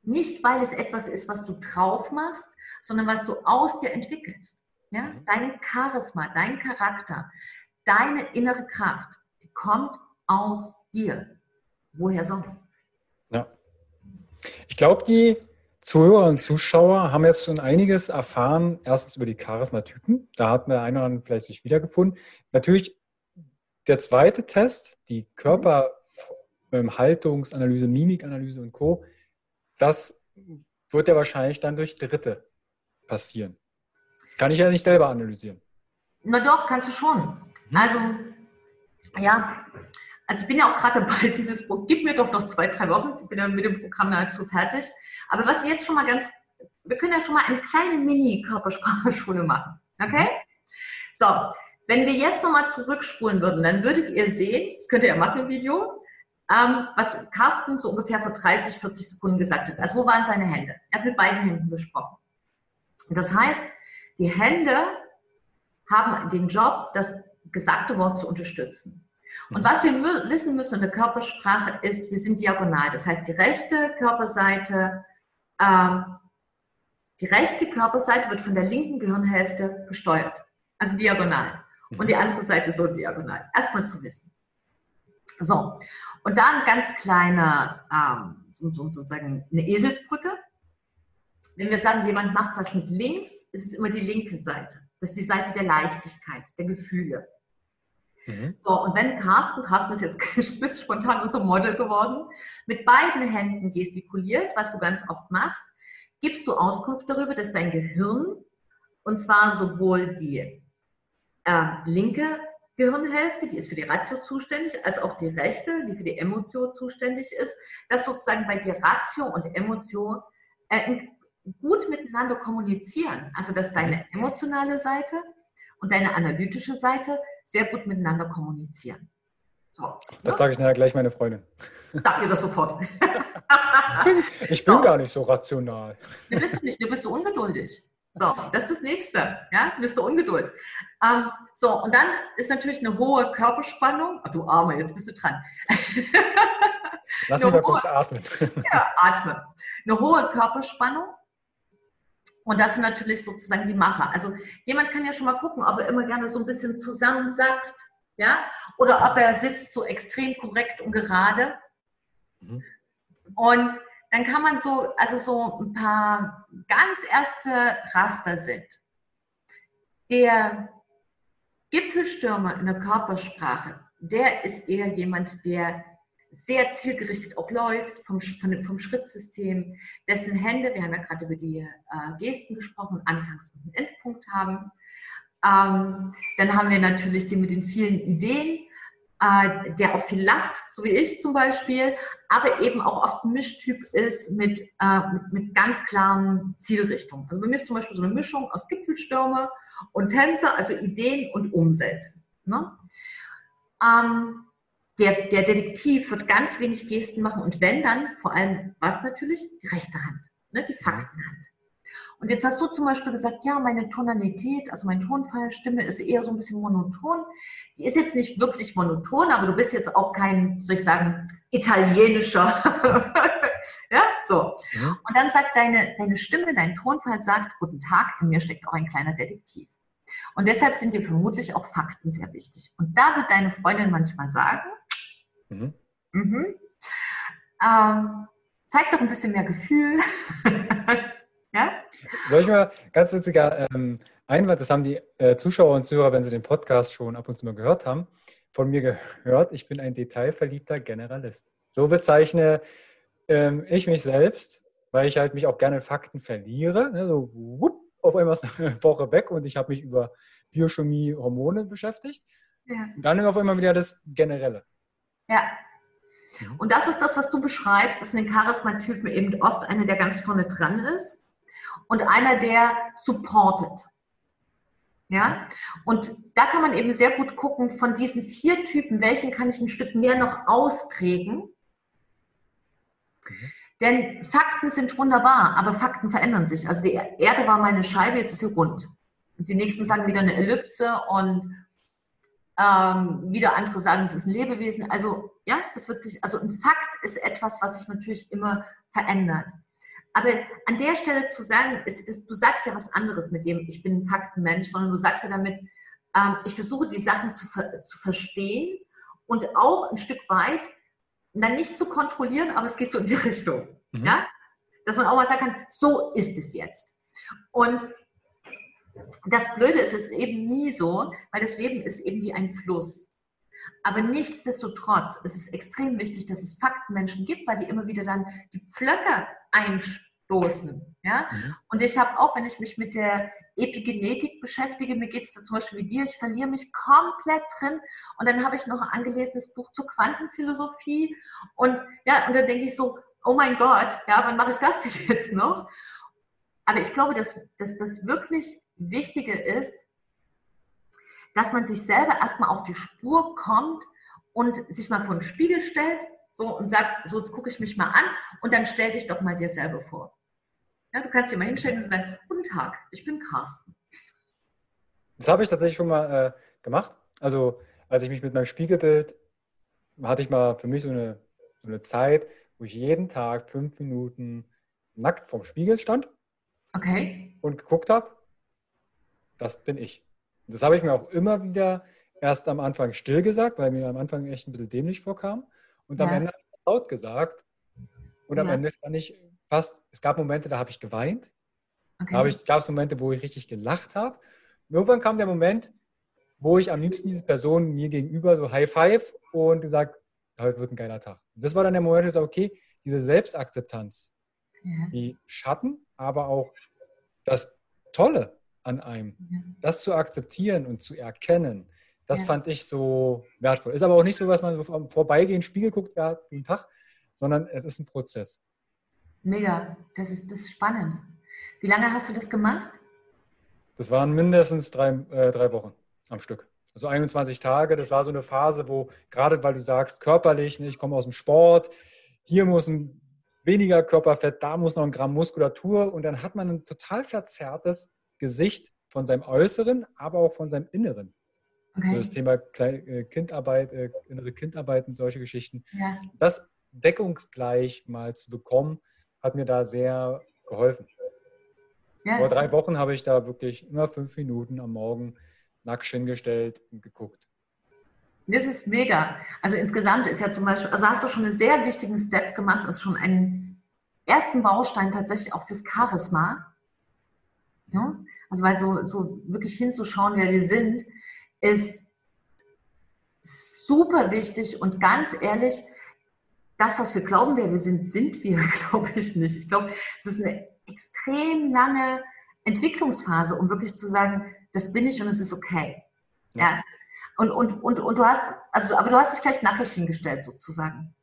Nicht, weil es etwas ist, was du drauf machst, sondern was du aus dir entwickelst. Ja? Mhm. Dein Charisma, dein Charakter, deine innere Kraft, die kommt aus dir. Woher sonst? Ja. Ich glaube, die Zuhörer und Zuschauer haben jetzt schon einiges erfahren. Erstens über die Charismatypen. Da hat der eine oder andere vielleicht sich wiedergefunden. Natürlich der zweite Test, die Körperhaltungsanalyse, Mimikanalyse und Co. Das wird ja wahrscheinlich dann durch Dritte passieren. Kann ich ja nicht selber analysieren. Na doch, kannst du schon. Also, ja, also ich bin ja auch gerade dabei, dieses Buch, gib mir doch noch zwei, drei Wochen, ich bin ja mit dem Programm nahezu fertig. Aber was ich jetzt schon mal ganz, wir können ja schon mal eine kleine Mini-Körpersprache-Schule machen. Okay? So, wenn wir jetzt nochmal zurückspulen würden, dann würdet ihr sehen, das könnt ihr ja machen im Video, ähm, was Carsten so ungefähr vor 30, 40 Sekunden gesagt hat. Also wo waren seine Hände? Er hat mit beiden Händen gesprochen. Das heißt, die Hände haben den Job, das gesagte Wort zu unterstützen. Und was wir wissen müssen in der Körpersprache ist, wir sind diagonal. Das heißt, die rechte Körperseite, ähm, die rechte Körperseite wird von der linken Gehirnhälfte gesteuert. Also diagonal. Und die mhm. andere Seite so diagonal. Erstmal zu wissen. So. Und da ein ganz kleiner, ähm, sozusagen eine Eselsbrücke. Wenn wir sagen, jemand macht was mit links, ist es immer die linke Seite. Das ist die Seite der Leichtigkeit, der Gefühle. Mhm. So, und wenn Carsten, Carsten ist jetzt bisschen spontan unser Model geworden, mit beiden Händen gestikuliert, was du ganz oft machst, gibst du Auskunft darüber, dass dein Gehirn, und zwar sowohl die äh, linke Gehirnhälfte, die ist für die Ratio zuständig, als auch die rechte, die für die Emotion zuständig ist, dass sozusagen bei dir Ratio und Emotion äh, gut miteinander kommunizieren. Also dass deine emotionale Seite und deine analytische Seite sehr gut miteinander kommunizieren. So, das ne? sage ich nachher gleich meine Freundin. Sag dir das sofort. ich bin so. gar nicht so rational. Du bist du nicht, du bist so ungeduldig. So, das ist das Nächste. Ja, bist du Ungeduld. Ähm, so, und dann ist natürlich eine hohe Körperspannung. Oh, du Arme, jetzt bist du dran. Lass mich mal kurz atmen. Ja, atme. Eine hohe Körperspannung. Und das sind natürlich sozusagen die Macher. Also jemand kann ja schon mal gucken, ob er immer gerne so ein bisschen zusammensackt, ja, oder ob er sitzt so extrem korrekt und gerade. Mhm. Und dann kann man so, also so ein paar ganz erste Raster sind. Der Gipfelstürmer in der Körpersprache, der ist eher jemand, der sehr zielgerichtet auch läuft vom, vom Schrittsystem, dessen Hände, wir haben ja gerade über die äh, Gesten gesprochen, Anfangs- und Endpunkt haben. Ähm, dann haben wir natürlich den mit den vielen Ideen, äh, der auch viel lacht, so wie ich zum Beispiel, aber eben auch oft ein Mischtyp ist mit, äh, mit, mit, ganz klaren Zielrichtungen. Also bei mir ist zum Beispiel so eine Mischung aus Gipfelstürme und Tänzer, also Ideen und Umsetzen. Ne? Ähm, der, der Detektiv wird ganz wenig Gesten machen und wenn dann, vor allem was natürlich? Die rechte Hand, ne? die Faktenhand. Und jetzt hast du zum Beispiel gesagt, ja, meine Tonalität, also mein Tonfall, Stimme ist eher so ein bisschen monoton. Die ist jetzt nicht wirklich monoton, aber du bist jetzt auch kein, soll ich sagen, italienischer. ja, so. Ja. Und dann sagt deine, deine Stimme, dein Tonfall sagt, guten Tag, in mir steckt auch ein kleiner Detektiv. Und deshalb sind dir vermutlich auch Fakten sehr wichtig. Und da wird deine Freundin manchmal sagen, mhm. Mhm, ähm, zeig doch ein bisschen mehr Gefühl. Ja? Soll ich mal ganz witziger ähm, Einwand, das haben die äh, Zuschauer und Zuhörer, wenn sie den Podcast schon ab und zu mal gehört haben, von mir gehört, ich bin ein detailverliebter Generalist. So bezeichne ähm, ich mich selbst, weil ich halt mich auch gerne in Fakten verliere. Ne, so wupp, auf einmal ist eine Woche weg und ich habe mich über Biochemie, Hormone beschäftigt. Ja. Und dann auf einmal wieder das Generelle. Ja, und das ist das, was du beschreibst, dass in den Charismatypen eben oft einer, der ganz vorne dran ist und einer, der supportet. Ja, und da kann man eben sehr gut gucken, von diesen vier Typen, welchen kann ich ein Stück mehr noch ausprägen. Mhm. Denn Fakten sind wunderbar, aber Fakten verändern sich. Also die Erde war mal eine Scheibe, jetzt ist sie rund. Und die nächsten sagen wieder eine Ellipse und ähm, wieder andere sagen, es ist ein Lebewesen. Also ja, das wird sich, also ein Fakt ist etwas, was sich natürlich immer verändert. Aber an der Stelle zu sagen, ist, ist, du sagst ja was anderes mit dem, ich bin ein Faktenmensch, sondern du sagst ja damit, ähm, ich versuche die Sachen zu, zu verstehen und auch ein Stück weit, dann nicht zu kontrollieren, aber es geht so in die Richtung. Mhm. Ja? Dass man auch mal sagen kann, so ist es jetzt. Und das Blöde ist, es ist eben nie so, weil das Leben ist eben wie ein Fluss. Aber nichtsdestotrotz ist es extrem wichtig, dass es Faktenmenschen gibt, weil die immer wieder dann die Pflöcke einstoßen. Ja? Mhm. Und ich habe auch, wenn ich mich mit der Epigenetik beschäftige, mir geht es da zum Beispiel wie dir, ich verliere mich komplett drin. Und dann habe ich noch ein angelesenes Buch zur Quantenphilosophie. Und ja, und dann denke ich so, oh mein Gott, ja, wann mache ich das denn jetzt noch? Aber ich glaube, dass, dass das wirklich Wichtige ist, dass man sich selber erstmal auf die Spur kommt und sich mal vor den Spiegel stellt so, und sagt, so jetzt gucke ich mich mal an und dann stell dich doch mal dir selber vor. Ja, du kannst dir mal hinstellen und sagen, guten Tag, ich bin Carsten. Das habe ich tatsächlich schon mal äh, gemacht. Also als ich mich mit meinem Spiegelbild, hatte ich mal für mich so eine, so eine Zeit, wo ich jeden Tag fünf Minuten nackt vorm Spiegel stand. Okay. Und geguckt habe, das bin ich. Das habe ich mir auch immer wieder erst am Anfang still gesagt, weil mir am Anfang echt ein bisschen dämlich vorkam. Und am Ende habe ich laut gesagt. Und am ja. Ende stand ich fast, es gab Momente, da habe ich geweint. Okay. Da gab es Momente, wo ich richtig gelacht habe. Irgendwann kam der Moment, wo ich am liebsten diese Person mir gegenüber so High Five und gesagt, heute wird ein geiler Tag. Und das war dann der Moment, wo ich sage, okay, diese Selbstakzeptanz, ja. die Schatten, aber auch das Tolle an einem, ja. das zu akzeptieren und zu erkennen, Das ja. fand ich so wertvoll. Ist aber auch nicht so, was man am Vorbeigehen Spiegel guckt, ja, den Tag, sondern es ist ein Prozess. Mega, das ist, das ist spannend. Wie lange hast du das gemacht? Das waren mindestens drei, äh, drei Wochen am Stück. Also 21 Tage, das war so eine Phase, wo gerade weil du sagst, körperlich, ne, ich komme aus dem Sport, hier muss ein weniger Körperfett, da muss noch ein Gramm Muskulatur und dann hat man ein total verzerrtes Gesicht von seinem Äußeren, aber auch von seinem Inneren. Okay. So das Thema äh, Kindarbeit, äh, innere Kindarbeit und solche Geschichten. Ja. Das deckungsgleich mal zu bekommen, hat mir da sehr geholfen. Ja. Vor drei Wochen habe ich da wirklich immer fünf Minuten am Morgen nackt hingestellt und geguckt. Das ist mega. Also insgesamt ist ja zum Beispiel, also hast du schon einen sehr wichtigen Step gemacht, ist schon einen ersten Baustein tatsächlich auch fürs Charisma. Ja? Also weil so, so wirklich hinzuschauen, wer wir sind, ist super wichtig und ganz ehrlich, das, was wir glauben, wer wir sind, sind wir, glaube ich nicht. Ich glaube, es ist eine extrem lange Entwicklungsphase, um wirklich zu sagen, das bin ich und es ist okay. Ja. ja. Und, und, und, und du hast, also, aber du hast dich gleich nackig hingestellt, sozusagen.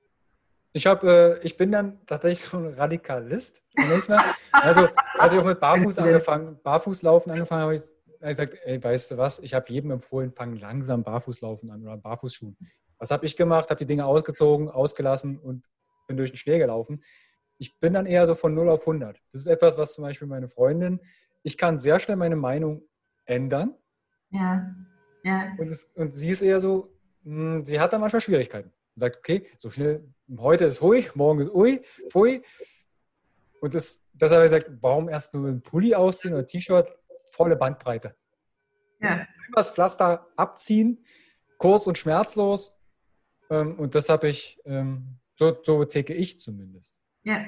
Ich, hab, äh, ich bin dann tatsächlich so ein Radikalist. Also, als ich auch mit Barfuß angefangen, Barfußlaufen angefangen habe, habe ich gesagt, ey, weißt du was, ich habe jedem empfohlen, fang langsam Barfußlaufen an oder Barfußschuhen. Was habe ich gemacht? Habe die Dinge ausgezogen, ausgelassen und bin durch den Schnee gelaufen. Ich bin dann eher so von 0 auf 100. Das ist etwas, was zum Beispiel meine Freundin, ich kann sehr schnell meine Meinung ändern. Ja, ja. Und, es, und sie ist eher so, mh, hm, sie hat dann manchmal Schwierigkeiten. Und sagt, okay, so schnell, heute ist hui, morgen ist ui, pfui. Und das, deshalb habe ich gesagt, warum erst nur ein Pulli ausziehen oder T-Shirt, volle Bandbreite. Ja. Das Pflaster abziehen, kurz und schmerzlos. Ähm, und das habe ich, ähm, so, so ticke ich zumindest. Ja.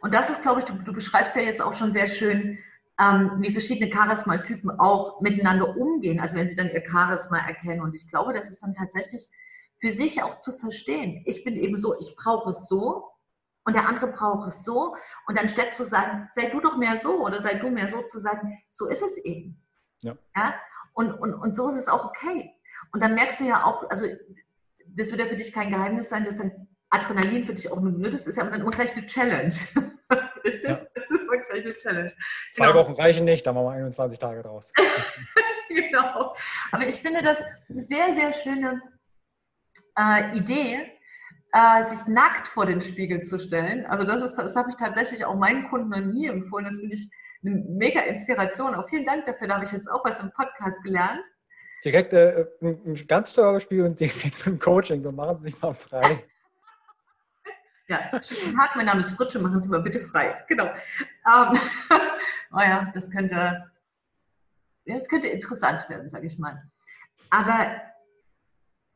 Und das ist, glaube ich, du, du beschreibst ja jetzt auch schon sehr schön, ähm, wie verschiedene Charisma-Typen auch miteinander umgehen, also wenn sie dann ihr Charisma erkennen. Und ich glaube, das ist dann tatsächlich für sich auch zu verstehen. Ich bin eben so, ich brauche es so und der andere braucht es so. Und dann statt zu sagen, sei du doch mehr so oder sei du mehr so, zu sagen, so ist es eben. Ja. ja? Und, und, und so ist es auch okay. Und dann merkst du ja auch, also das wird ja für dich kein Geheimnis sein, dass dann Adrenalin für dich auch nur, das ist ja dann immer gleich eine Challenge. Richtig? Ja. Das ist immer gleich eine Challenge. Zwei genau. Wochen reichen nicht, da machen wir 21 Tage draus. genau. Aber ich finde das sehr, sehr schöne äh, Idee, äh, sich nackt vor den Spiegel zu stellen. Also das ist, das habe ich tatsächlich auch meinen Kunden noch nie empfohlen. Das finde ich eine mega Inspiration. Auch vielen Dank dafür. Da habe ich jetzt auch was im Podcast gelernt. Direkt äh, ein ganz teures Spiel und direkt ein Coaching. So machen Sie sich mal frei. Ja, schönen Tag, mein Name ist Fritsche, machen Sie mal bitte frei. Genau. Ähm, oh ja, das könnte, ja, das könnte interessant werden, sage ich mal. Aber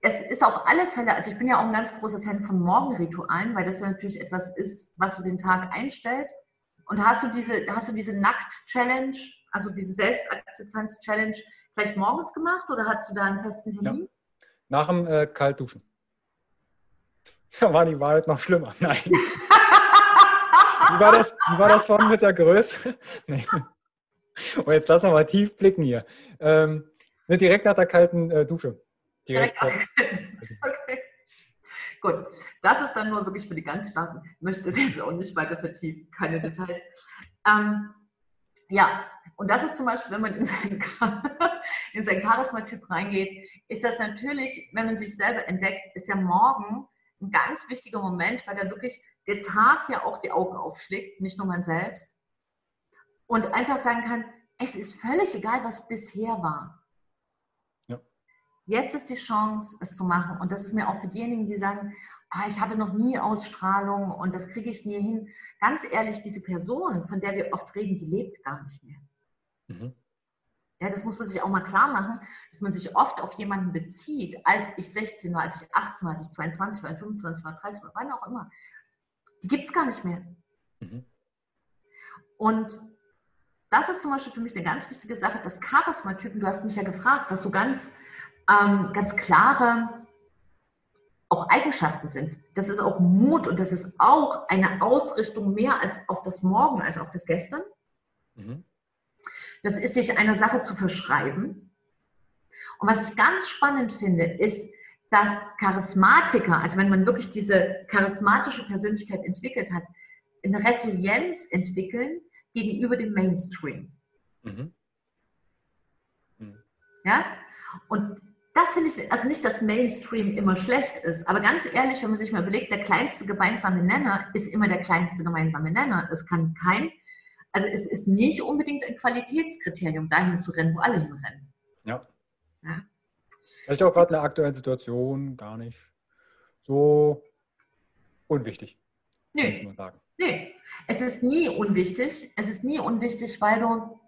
es ist auf alle Fälle, also ich bin ja auch ein ganz großer Fan von Morgenritualen, weil das ja natürlich etwas ist, was du den Tag einstellt. Und hast du diese, hast du diese Nackt-Challenge, also diese Selbstakzeptanz-Challenge gleich morgens gemacht oder hast du da einen festen Termin? Ja. Nach dem äh, Kaltduschen. Da war die Wahrheit noch schlimmer. Nein. wie, war das, wie war das vorhin mit der Größe? Nee. Und jetzt lassen wir mal tief blicken hier. Ähm, direkt nach der kalten äh, Dusche. Direkt. okay. Gut, das ist dann nur wirklich für die ganz Starken. Ich möchte das jetzt auch nicht weiter vertiefen, keine Details. Ähm, ja, und das ist zum Beispiel, wenn man in seinen, in seinen Charisma-Typ reingeht, ist das natürlich, wenn man sich selber entdeckt, ist der Morgen ein ganz wichtiger Moment, weil da wirklich der Tag ja auch die Augen aufschlägt, nicht nur man selbst. Und einfach sagen kann, es ist völlig egal, was bisher war. Jetzt ist die Chance, es zu machen. Und das ist mir auch für diejenigen, die sagen, ah, ich hatte noch nie Ausstrahlung und das kriege ich nie hin. Ganz ehrlich, diese Person, von der wir oft reden, die lebt gar nicht mehr. Mhm. Ja, das muss man sich auch mal klar machen, dass man sich oft auf jemanden bezieht, als ich 16 war, als ich 18 war, als ich 22 war, 25 war, 30 war, wann auch immer. Die gibt es gar nicht mehr. Mhm. Und das ist zum Beispiel für mich eine ganz wichtige Sache, dass Charisma-Typen, du hast mich ja gefragt, was so ganz, ähm, ganz klare auch Eigenschaften sind. Das ist auch Mut und das ist auch eine Ausrichtung mehr als auf das Morgen, als auf das Gestern. Mhm. Das ist sich einer Sache zu verschreiben. Und was ich ganz spannend finde, ist, dass Charismatiker, also wenn man wirklich diese charismatische Persönlichkeit entwickelt hat, eine Resilienz entwickeln gegenüber dem Mainstream. Mhm. Mhm. Ja? Und das finde ich, also nicht, dass Mainstream immer schlecht ist, aber ganz ehrlich, wenn man sich mal überlegt, der kleinste gemeinsame Nenner ist immer der kleinste gemeinsame Nenner. Es kann kein, also es ist nicht unbedingt ein Qualitätskriterium, dahin zu rennen, wo alle hinrennen. Ja. ja. Vielleicht auch gerade in der aktuellen Situation gar nicht so unwichtig. Nee. Muss man sagen. Nee, es ist nie unwichtig. Es ist nie unwichtig, weil du,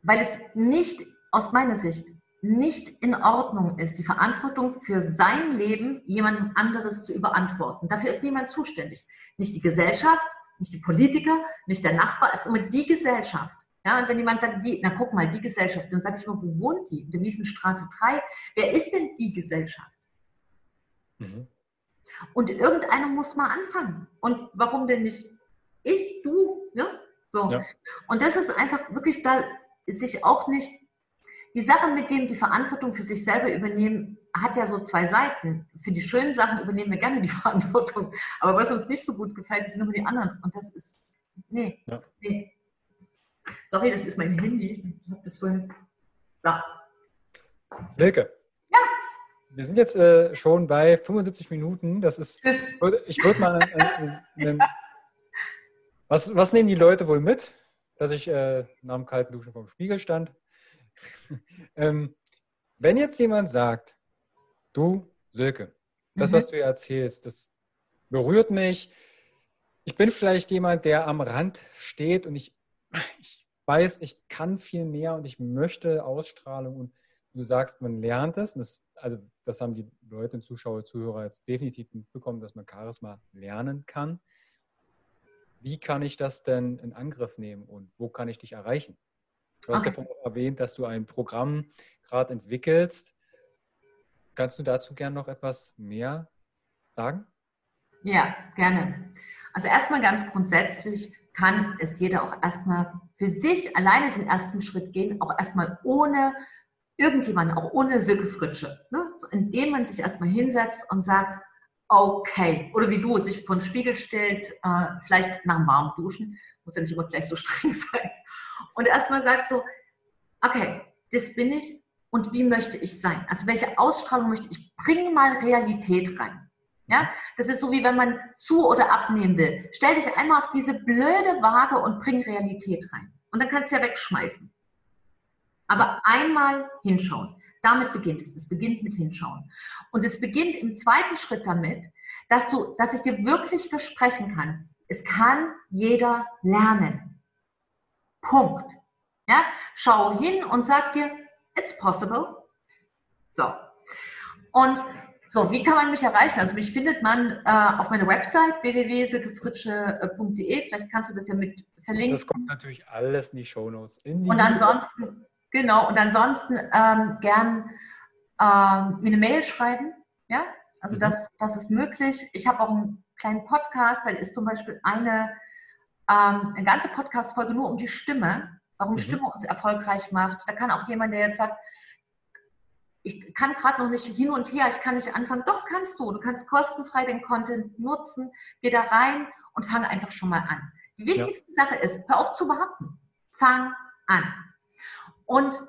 weil es nicht, aus meiner Sicht, nicht in Ordnung ist, die Verantwortung für sein Leben jemandem anderes zu überantworten. Dafür ist niemand zuständig. Nicht die Gesellschaft, nicht die Politiker, nicht der Nachbar, es ist immer die Gesellschaft. Ja, und wenn jemand sagt, die, na guck mal, die Gesellschaft, dann sage ich mal, wo wohnt die? In der Wiesenstraße 3. Wer ist denn die Gesellschaft? Mhm. Und irgendeiner muss mal anfangen. Und warum denn nicht ich, du? Ne? So. Ja. Und das ist einfach wirklich da, sich auch nicht, die Sachen, mit denen die Verantwortung für sich selber übernehmen, hat ja so zwei Seiten. Für die schönen Sachen übernehmen wir gerne die Verantwortung. Aber was uns nicht so gut gefällt, sind immer die anderen. Und das ist, nee, ja. nee. Sorry, das ist mein Handy. Ich habe das vorhin. Da. Silke. Ja. Wir sind jetzt äh, schon bei 75 Minuten. Das ist. Ich würde mal. Äh, äh, was, was nehmen die Leute wohl mit, dass ich äh, nach dem kalten Duschen vom Spiegel stand? ähm, wenn jetzt jemand sagt, du, Silke, das, mhm. was du erzählst, das berührt mich. Ich bin vielleicht jemand, der am Rand steht und ich, ich weiß, ich kann viel mehr und ich möchte Ausstrahlung und du sagst, man lernt es. Das, also das haben die Leute und Zuschauer, Zuhörer jetzt definitiv mitbekommen, dass man Charisma lernen kann. Wie kann ich das denn in Angriff nehmen und wo kann ich dich erreichen? Du hast okay. ja erwähnt, dass du ein Programm gerade entwickelst. Kannst du dazu gern noch etwas mehr sagen? Ja, gerne. Also erstmal ganz grundsätzlich kann es jeder auch erstmal für sich alleine den ersten Schritt gehen, auch erstmal ohne irgendjemanden, auch ohne Silke Fritsche, ne? so, indem man sich erstmal hinsetzt und sagt, okay, oder wie du, sich vor den Spiegel stellt, äh, vielleicht nach dem warmen Duschen, muss ja nicht immer gleich so streng sein, und erstmal sagt so, okay, das bin ich und wie möchte ich sein? Also welche Ausstrahlung möchte ich? Bring mal Realität rein. Ja, das ist so wie wenn man zu oder abnehmen will. Stell dich einmal auf diese blöde Waage und bring Realität rein. Und dann kannst du ja wegschmeißen. Aber einmal hinschauen. Damit beginnt es. Es beginnt mit hinschauen. Und es beginnt im zweiten Schritt damit, dass du, dass ich dir wirklich versprechen kann, es kann jeder lernen. Punkt. Ja, schau hin und sag dir, it's possible. So. Und so, wie kann man mich erreichen? Also mich findet man äh, auf meiner Website www.silkefritsche.de. Vielleicht kannst du das ja mit verlinken. Das kommt natürlich alles in die Shownotes. In die und ansonsten, genau, und ansonsten ähm, gern ähm, mir eine Mail schreiben. Ja, also mhm. das, das ist möglich. Ich habe auch einen kleinen Podcast, da ist zum Beispiel eine, ähm, eine ganze Podcast-Folge nur um die Stimme, warum mhm. Stimme uns erfolgreich macht. Da kann auch jemand, der jetzt sagt, ich kann gerade noch nicht hin und her, ich kann nicht anfangen. Doch kannst du. Du kannst kostenfrei den Content nutzen, geh da rein und fang einfach schon mal an. Die wichtigste ja. Sache ist, hör auf zu warten. Fang an. Und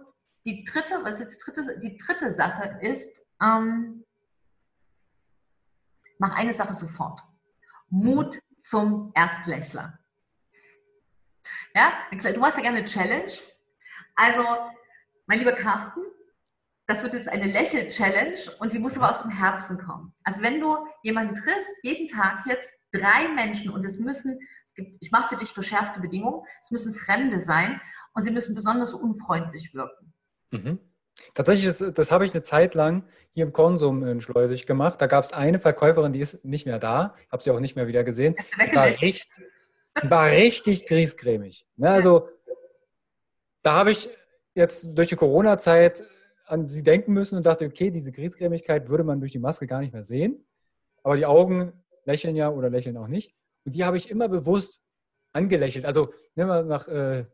die dritte, was jetzt dritte, die dritte Sache ist, ähm, mach eine Sache sofort. Mut zum Erstlächler. Ja, du hast ja gerne eine Challenge. Also, mein lieber Carsten, das wird jetzt eine Lächel-Challenge und die muss aber aus dem Herzen kommen. Also wenn du jemanden triffst, jeden Tag jetzt drei Menschen und es müssen, ich mache für dich verschärfte Bedingungen, es müssen Fremde sein und sie müssen besonders unfreundlich wirken. Mhm. Tatsächlich, das, das habe ich eine Zeit lang hier im Konsum in Schleusig gemacht. Da gab es eine Verkäuferin, die ist nicht mehr da. Ich habe sie auch nicht mehr wieder gesehen. Die war richtig, war richtig griesgrämig. Ne, also da habe ich jetzt durch die Corona-Zeit an sie denken müssen und dachte, okay, diese Griesgrämigkeit würde man durch die Maske gar nicht mehr sehen. Aber die Augen lächeln ja oder lächeln auch nicht. Und die habe ich immer bewusst angelächelt. Also ne, nach äh,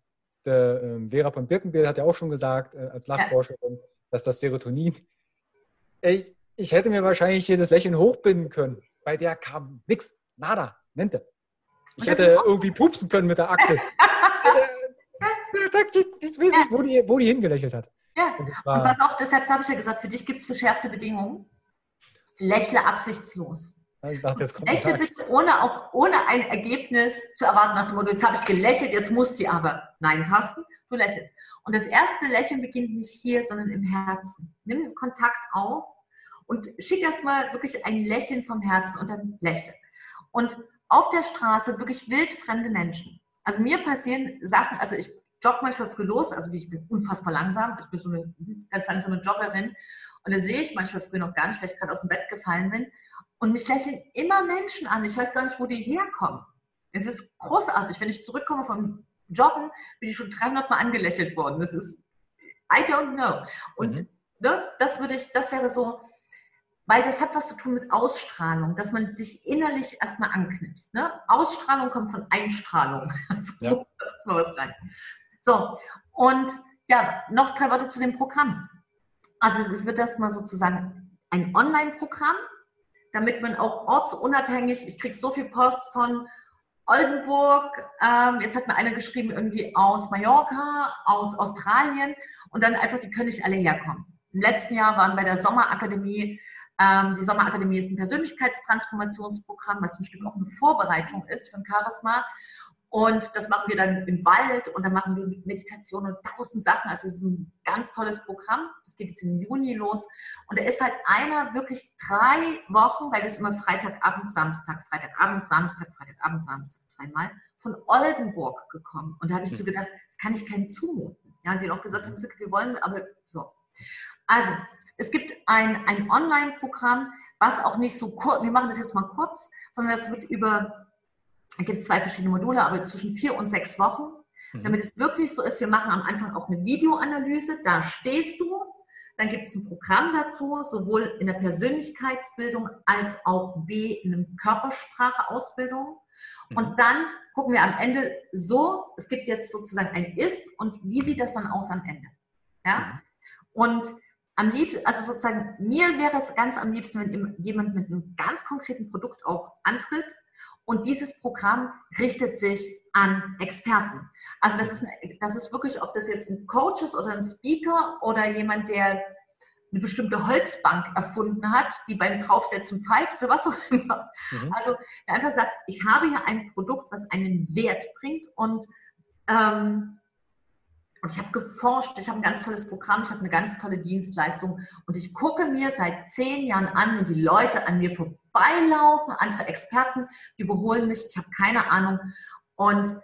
der, äh, Vera von Birkenbiel hat ja auch schon gesagt, äh, als Nachforscherin, ja. dass das Serotonin, ich, ich hätte mir wahrscheinlich dieses Lächeln hochbinden können. Bei der kam nichts, nada, nente. Ich hätte irgendwie pupsen können mit der Achsel. ich weiß nicht, wo die, wo die hingelächelt hat. Ja, und, und pass auf, deshalb habe ich ja gesagt, für dich gibt es verschärfte Bedingungen. Lächle absichtslos. Ich dachte, jetzt kommt Lächle bitte ohne, auf, ohne ein Ergebnis zu erwarten, nach dem Motto, jetzt habe ich gelächelt, jetzt muss sie aber. Nein, Carsten, du lächelst. Und das erste Lächeln beginnt nicht hier, sondern im Herzen. Nimm Kontakt auf und schick erstmal wirklich ein Lächeln vom Herzen und dann lächle. Und auf der Straße wirklich wildfremde Menschen. Also mir passieren Sachen, also ich jogge manchmal früh los, also ich bin unfassbar langsam, ich bin so eine ganz langsame Joggerin und dann sehe ich manchmal früh noch gar nicht, weil ich gerade aus dem Bett gefallen bin und mich lächeln immer Menschen an. Ich weiß gar nicht, wo die herkommen. Es ist großartig. Wenn ich zurückkomme vom Joggen, bin ich schon 300 Mal angelächelt worden. Das ist, I don't know. Und mhm. ne, das würde ich, das wäre so, weil das hat was zu tun mit Ausstrahlung, dass man sich innerlich erstmal anknipst. Ne? Ausstrahlung kommt von Einstrahlung. Also, ja. mal was rein. So, und ja, noch drei Worte zu dem Programm. Also es wird erstmal sozusagen ein Online-Programm, damit man auch ortsunabhängig, ich kriege so viel Post von Oldenburg, ähm, jetzt hat mir einer geschrieben, irgendwie aus Mallorca, aus Australien und dann einfach, die können nicht alle herkommen. Im letzten Jahr waren bei der Sommerakademie, ähm, die Sommerakademie ist ein Persönlichkeitstransformationsprogramm, was ein Stück auch eine Vorbereitung ist ein Charisma. Und das machen wir dann im Wald und dann machen wir Meditation und tausend Sachen. Also es ist ein ganz tolles Programm. Das geht jetzt im Juni los. Und da ist halt einer wirklich drei Wochen, weil das immer Freitagabend, Samstag, Freitagabend, Samstag, Freitagabend, Samstag, dreimal, von Oldenburg gekommen. Und da habe ich so hm. gedacht, das kann ich keinem zumuten. Ja, und die auch gesagt haben, wir wollen, aber so. Also, es gibt ein, ein Online-Programm, was auch nicht so kurz, wir machen das jetzt mal kurz, sondern das wird über da gibt es zwei verschiedene Module, aber zwischen vier und sechs Wochen, mhm. damit es wirklich so ist. Wir machen am Anfang auch eine Videoanalyse. Da stehst du. Dann gibt es ein Programm dazu, sowohl in der Persönlichkeitsbildung als auch B in der Körpersprache-Ausbildung. Mhm. Und dann gucken wir am Ende so, es gibt jetzt sozusagen ein Ist und wie sieht das dann aus am Ende? Ja? Mhm. Und am liebsten, also sozusagen, mir wäre es ganz am liebsten, wenn jemand mit einem ganz konkreten Produkt auch antritt und dieses Programm richtet sich an Experten. Also das ist, das ist wirklich, ob das jetzt ein Coach ist oder ein Speaker oder jemand, der eine bestimmte Holzbank erfunden hat, die beim Draufsetzen pfeift oder was auch immer. Mhm. Also der einfach sagt, ich habe hier ein Produkt, was einen Wert bringt und ähm, und ich habe geforscht, ich habe ein ganz tolles Programm, ich habe eine ganz tolle Dienstleistung und ich gucke mir seit zehn Jahren an, wenn die Leute an mir vorbeilaufen, andere Experten überholen mich, ich habe keine Ahnung. Und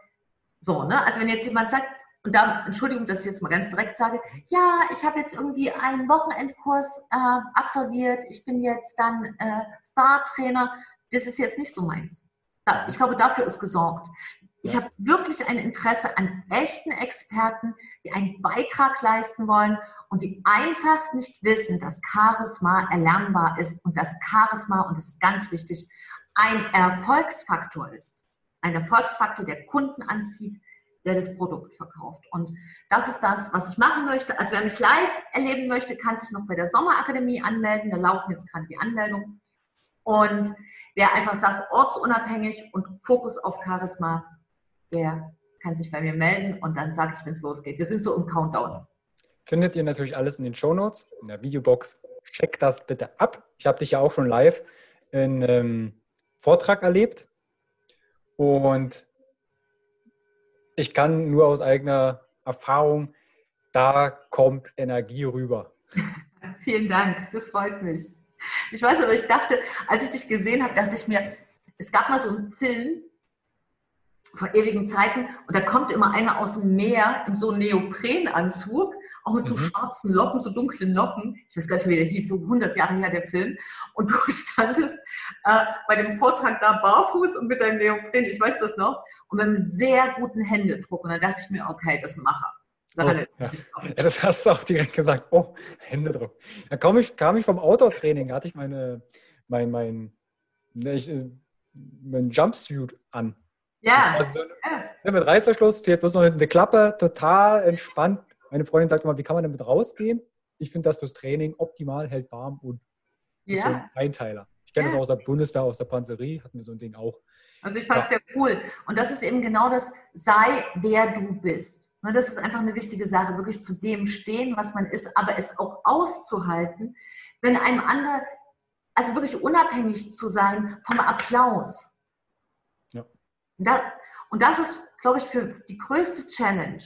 so, ne? Also wenn jetzt jemand sagt, und da, Entschuldigung, dass ich jetzt mal ganz direkt sage, ja, ich habe jetzt irgendwie einen Wochenendkurs äh, absolviert, ich bin jetzt dann äh, Star-Trainer, das ist jetzt nicht so meins. Ich glaube, dafür ist gesorgt. Ich habe wirklich ein Interesse an echten Experten, die einen Beitrag leisten wollen und die einfach nicht wissen, dass Charisma erlernbar ist und dass Charisma, und das ist ganz wichtig, ein Erfolgsfaktor ist. Ein Erfolgsfaktor, der Kunden anzieht, der das Produkt verkauft. Und das ist das, was ich machen möchte. Also wer mich live erleben möchte, kann sich noch bei der Sommerakademie anmelden. Da laufen jetzt gerade die Anmeldungen. Und wer einfach sagt, ortsunabhängig und Fokus auf Charisma, der kann sich bei mir melden und dann sage ich, wenn es losgeht. Wir sind so im Countdown. Findet ihr natürlich alles in den Show Notes, in der Videobox. Check das bitte ab. Ich habe dich ja auch schon live in einem Vortrag erlebt und ich kann nur aus eigener Erfahrung, da kommt Energie rüber. Vielen Dank, das freut mich. Ich weiß aber, ich dachte, als ich dich gesehen habe, dachte ich mir, es gab mal so einen Film, vor ewigen Zeiten. Und da kommt immer einer aus dem Meer in so einem Neoprenanzug, auch mit so mhm. schwarzen Locken, so dunklen Locken. Ich weiß gar nicht, wie der hieß, so 100 Jahre her der Film. Und du standest äh, bei dem Vortrag da barfuß und mit deinem Neopren, ich weiß das noch, und mit einem sehr guten Händedruck. Und da dachte ich mir, okay, das mache Oh, ja. ja. das hast du auch direkt gesagt. Oh, Händedruck. Da kam ich, kam ich vom Outdoor-Training, da hatte ich meine, mein, mein, mein, mein Jumpsuit an. Ja. Also so ja. Mit Reißverschluss fehlt bloß noch eine Klappe, total entspannt. Meine Freundin sagt immer, wie kann man damit rausgehen? Ich finde das fürs Training optimal, hält warm und ja. ist so ein Einteiler. Ich kenne ja. das aus der Bundeswehr, aus der Panzerie, hatten wir so ein Ding auch. Also ich fand es ja. sehr cool. Und das ist eben genau das, sei wer du bist. Ne, das ist einfach eine wichtige Sache, wirklich zu dem stehen, was man ist, aber es auch auszuhalten, wenn einem andere, also wirklich unabhängig zu sein vom Applaus. Und das ist, glaube ich, für die größte Challenge.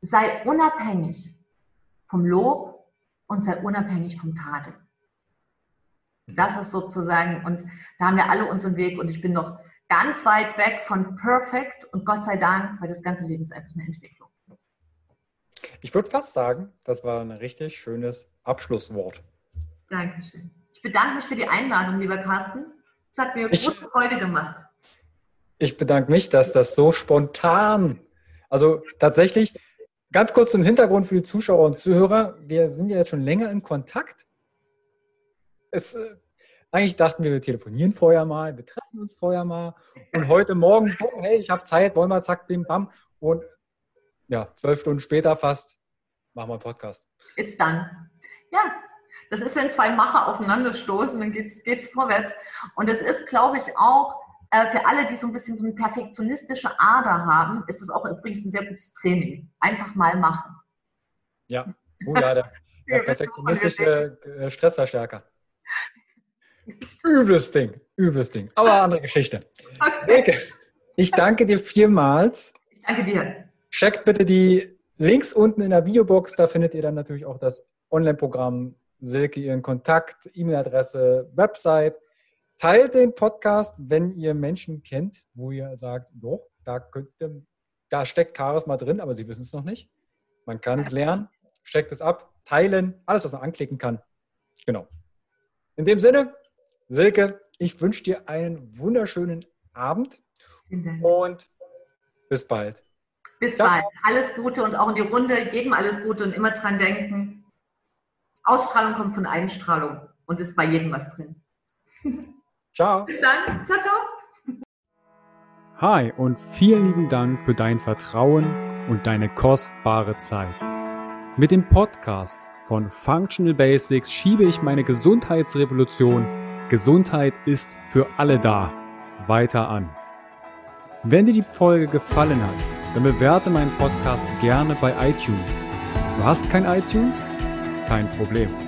Sei unabhängig vom Lob und sei unabhängig vom Tadel. Mhm. Das ist sozusagen, und da haben wir alle unseren Weg und ich bin noch ganz weit weg von perfekt und Gott sei Dank, weil das ganze Leben ist einfach eine Entwicklung. Ich würde fast sagen, das war ein richtig schönes Abschlusswort. Dankeschön. Ich bedanke mich für die Einladung, lieber Carsten. Es hat mir große Freude gemacht. Ich bedanke mich, dass das so spontan, also tatsächlich, ganz kurz zum Hintergrund für die Zuschauer und Zuhörer. Wir sind ja jetzt schon länger in Kontakt. Es, äh, eigentlich dachten wir, wir telefonieren vorher mal, wir treffen uns vorher mal. Und heute Morgen, boom, hey, ich habe Zeit, wollen wir, zack, bim, bam. Und ja, zwölf Stunden später fast machen wir einen Podcast. It's done. Ja, das ist, wenn zwei Macher aufeinanderstoßen, dann geht es vorwärts. Und das ist, glaube ich, auch äh, für alle, die so ein bisschen so eine perfektionistische Ader haben, ist das auch übrigens ein sehr gutes Training. Einfach mal machen. Ja, oh ja, der, der perfektionistische äh, Stressverstärker. Übles Ding, übles Ding. Aber andere Geschichte. Okay. Silke, ich danke dir vielmals. Ich danke dir. Checkt bitte die Links unten in der Videobox, da findet ihr dann natürlich auch das Online-Programm Silke, ihren Kontakt, E-Mail-Adresse, Website. Teilt den Podcast, wenn ihr Menschen kennt, wo ihr sagt, doch, da, könnt ihr, da steckt Charisma drin, aber sie wissen es noch nicht. Man kann es lernen, steckt es ab, teilen, alles, was man anklicken kann. Genau. In dem Sinne, Silke, ich wünsche dir einen wunderschönen Abend und bis bald. Bis Ciao. bald. Alles Gute und auch in die Runde. Jedem alles Gute und immer dran denken. Ausstrahlung kommt von Einstrahlung und ist bei jedem was drin. Ciao. Bis dann. Ciao, ciao. Hi und vielen lieben Dank für dein Vertrauen und deine kostbare Zeit. Mit dem Podcast von Functional Basics schiebe ich meine Gesundheitsrevolution Gesundheit ist für alle da weiter an. Wenn dir die Folge gefallen hat, dann bewerte meinen Podcast gerne bei iTunes. Du hast kein iTunes? Kein Problem.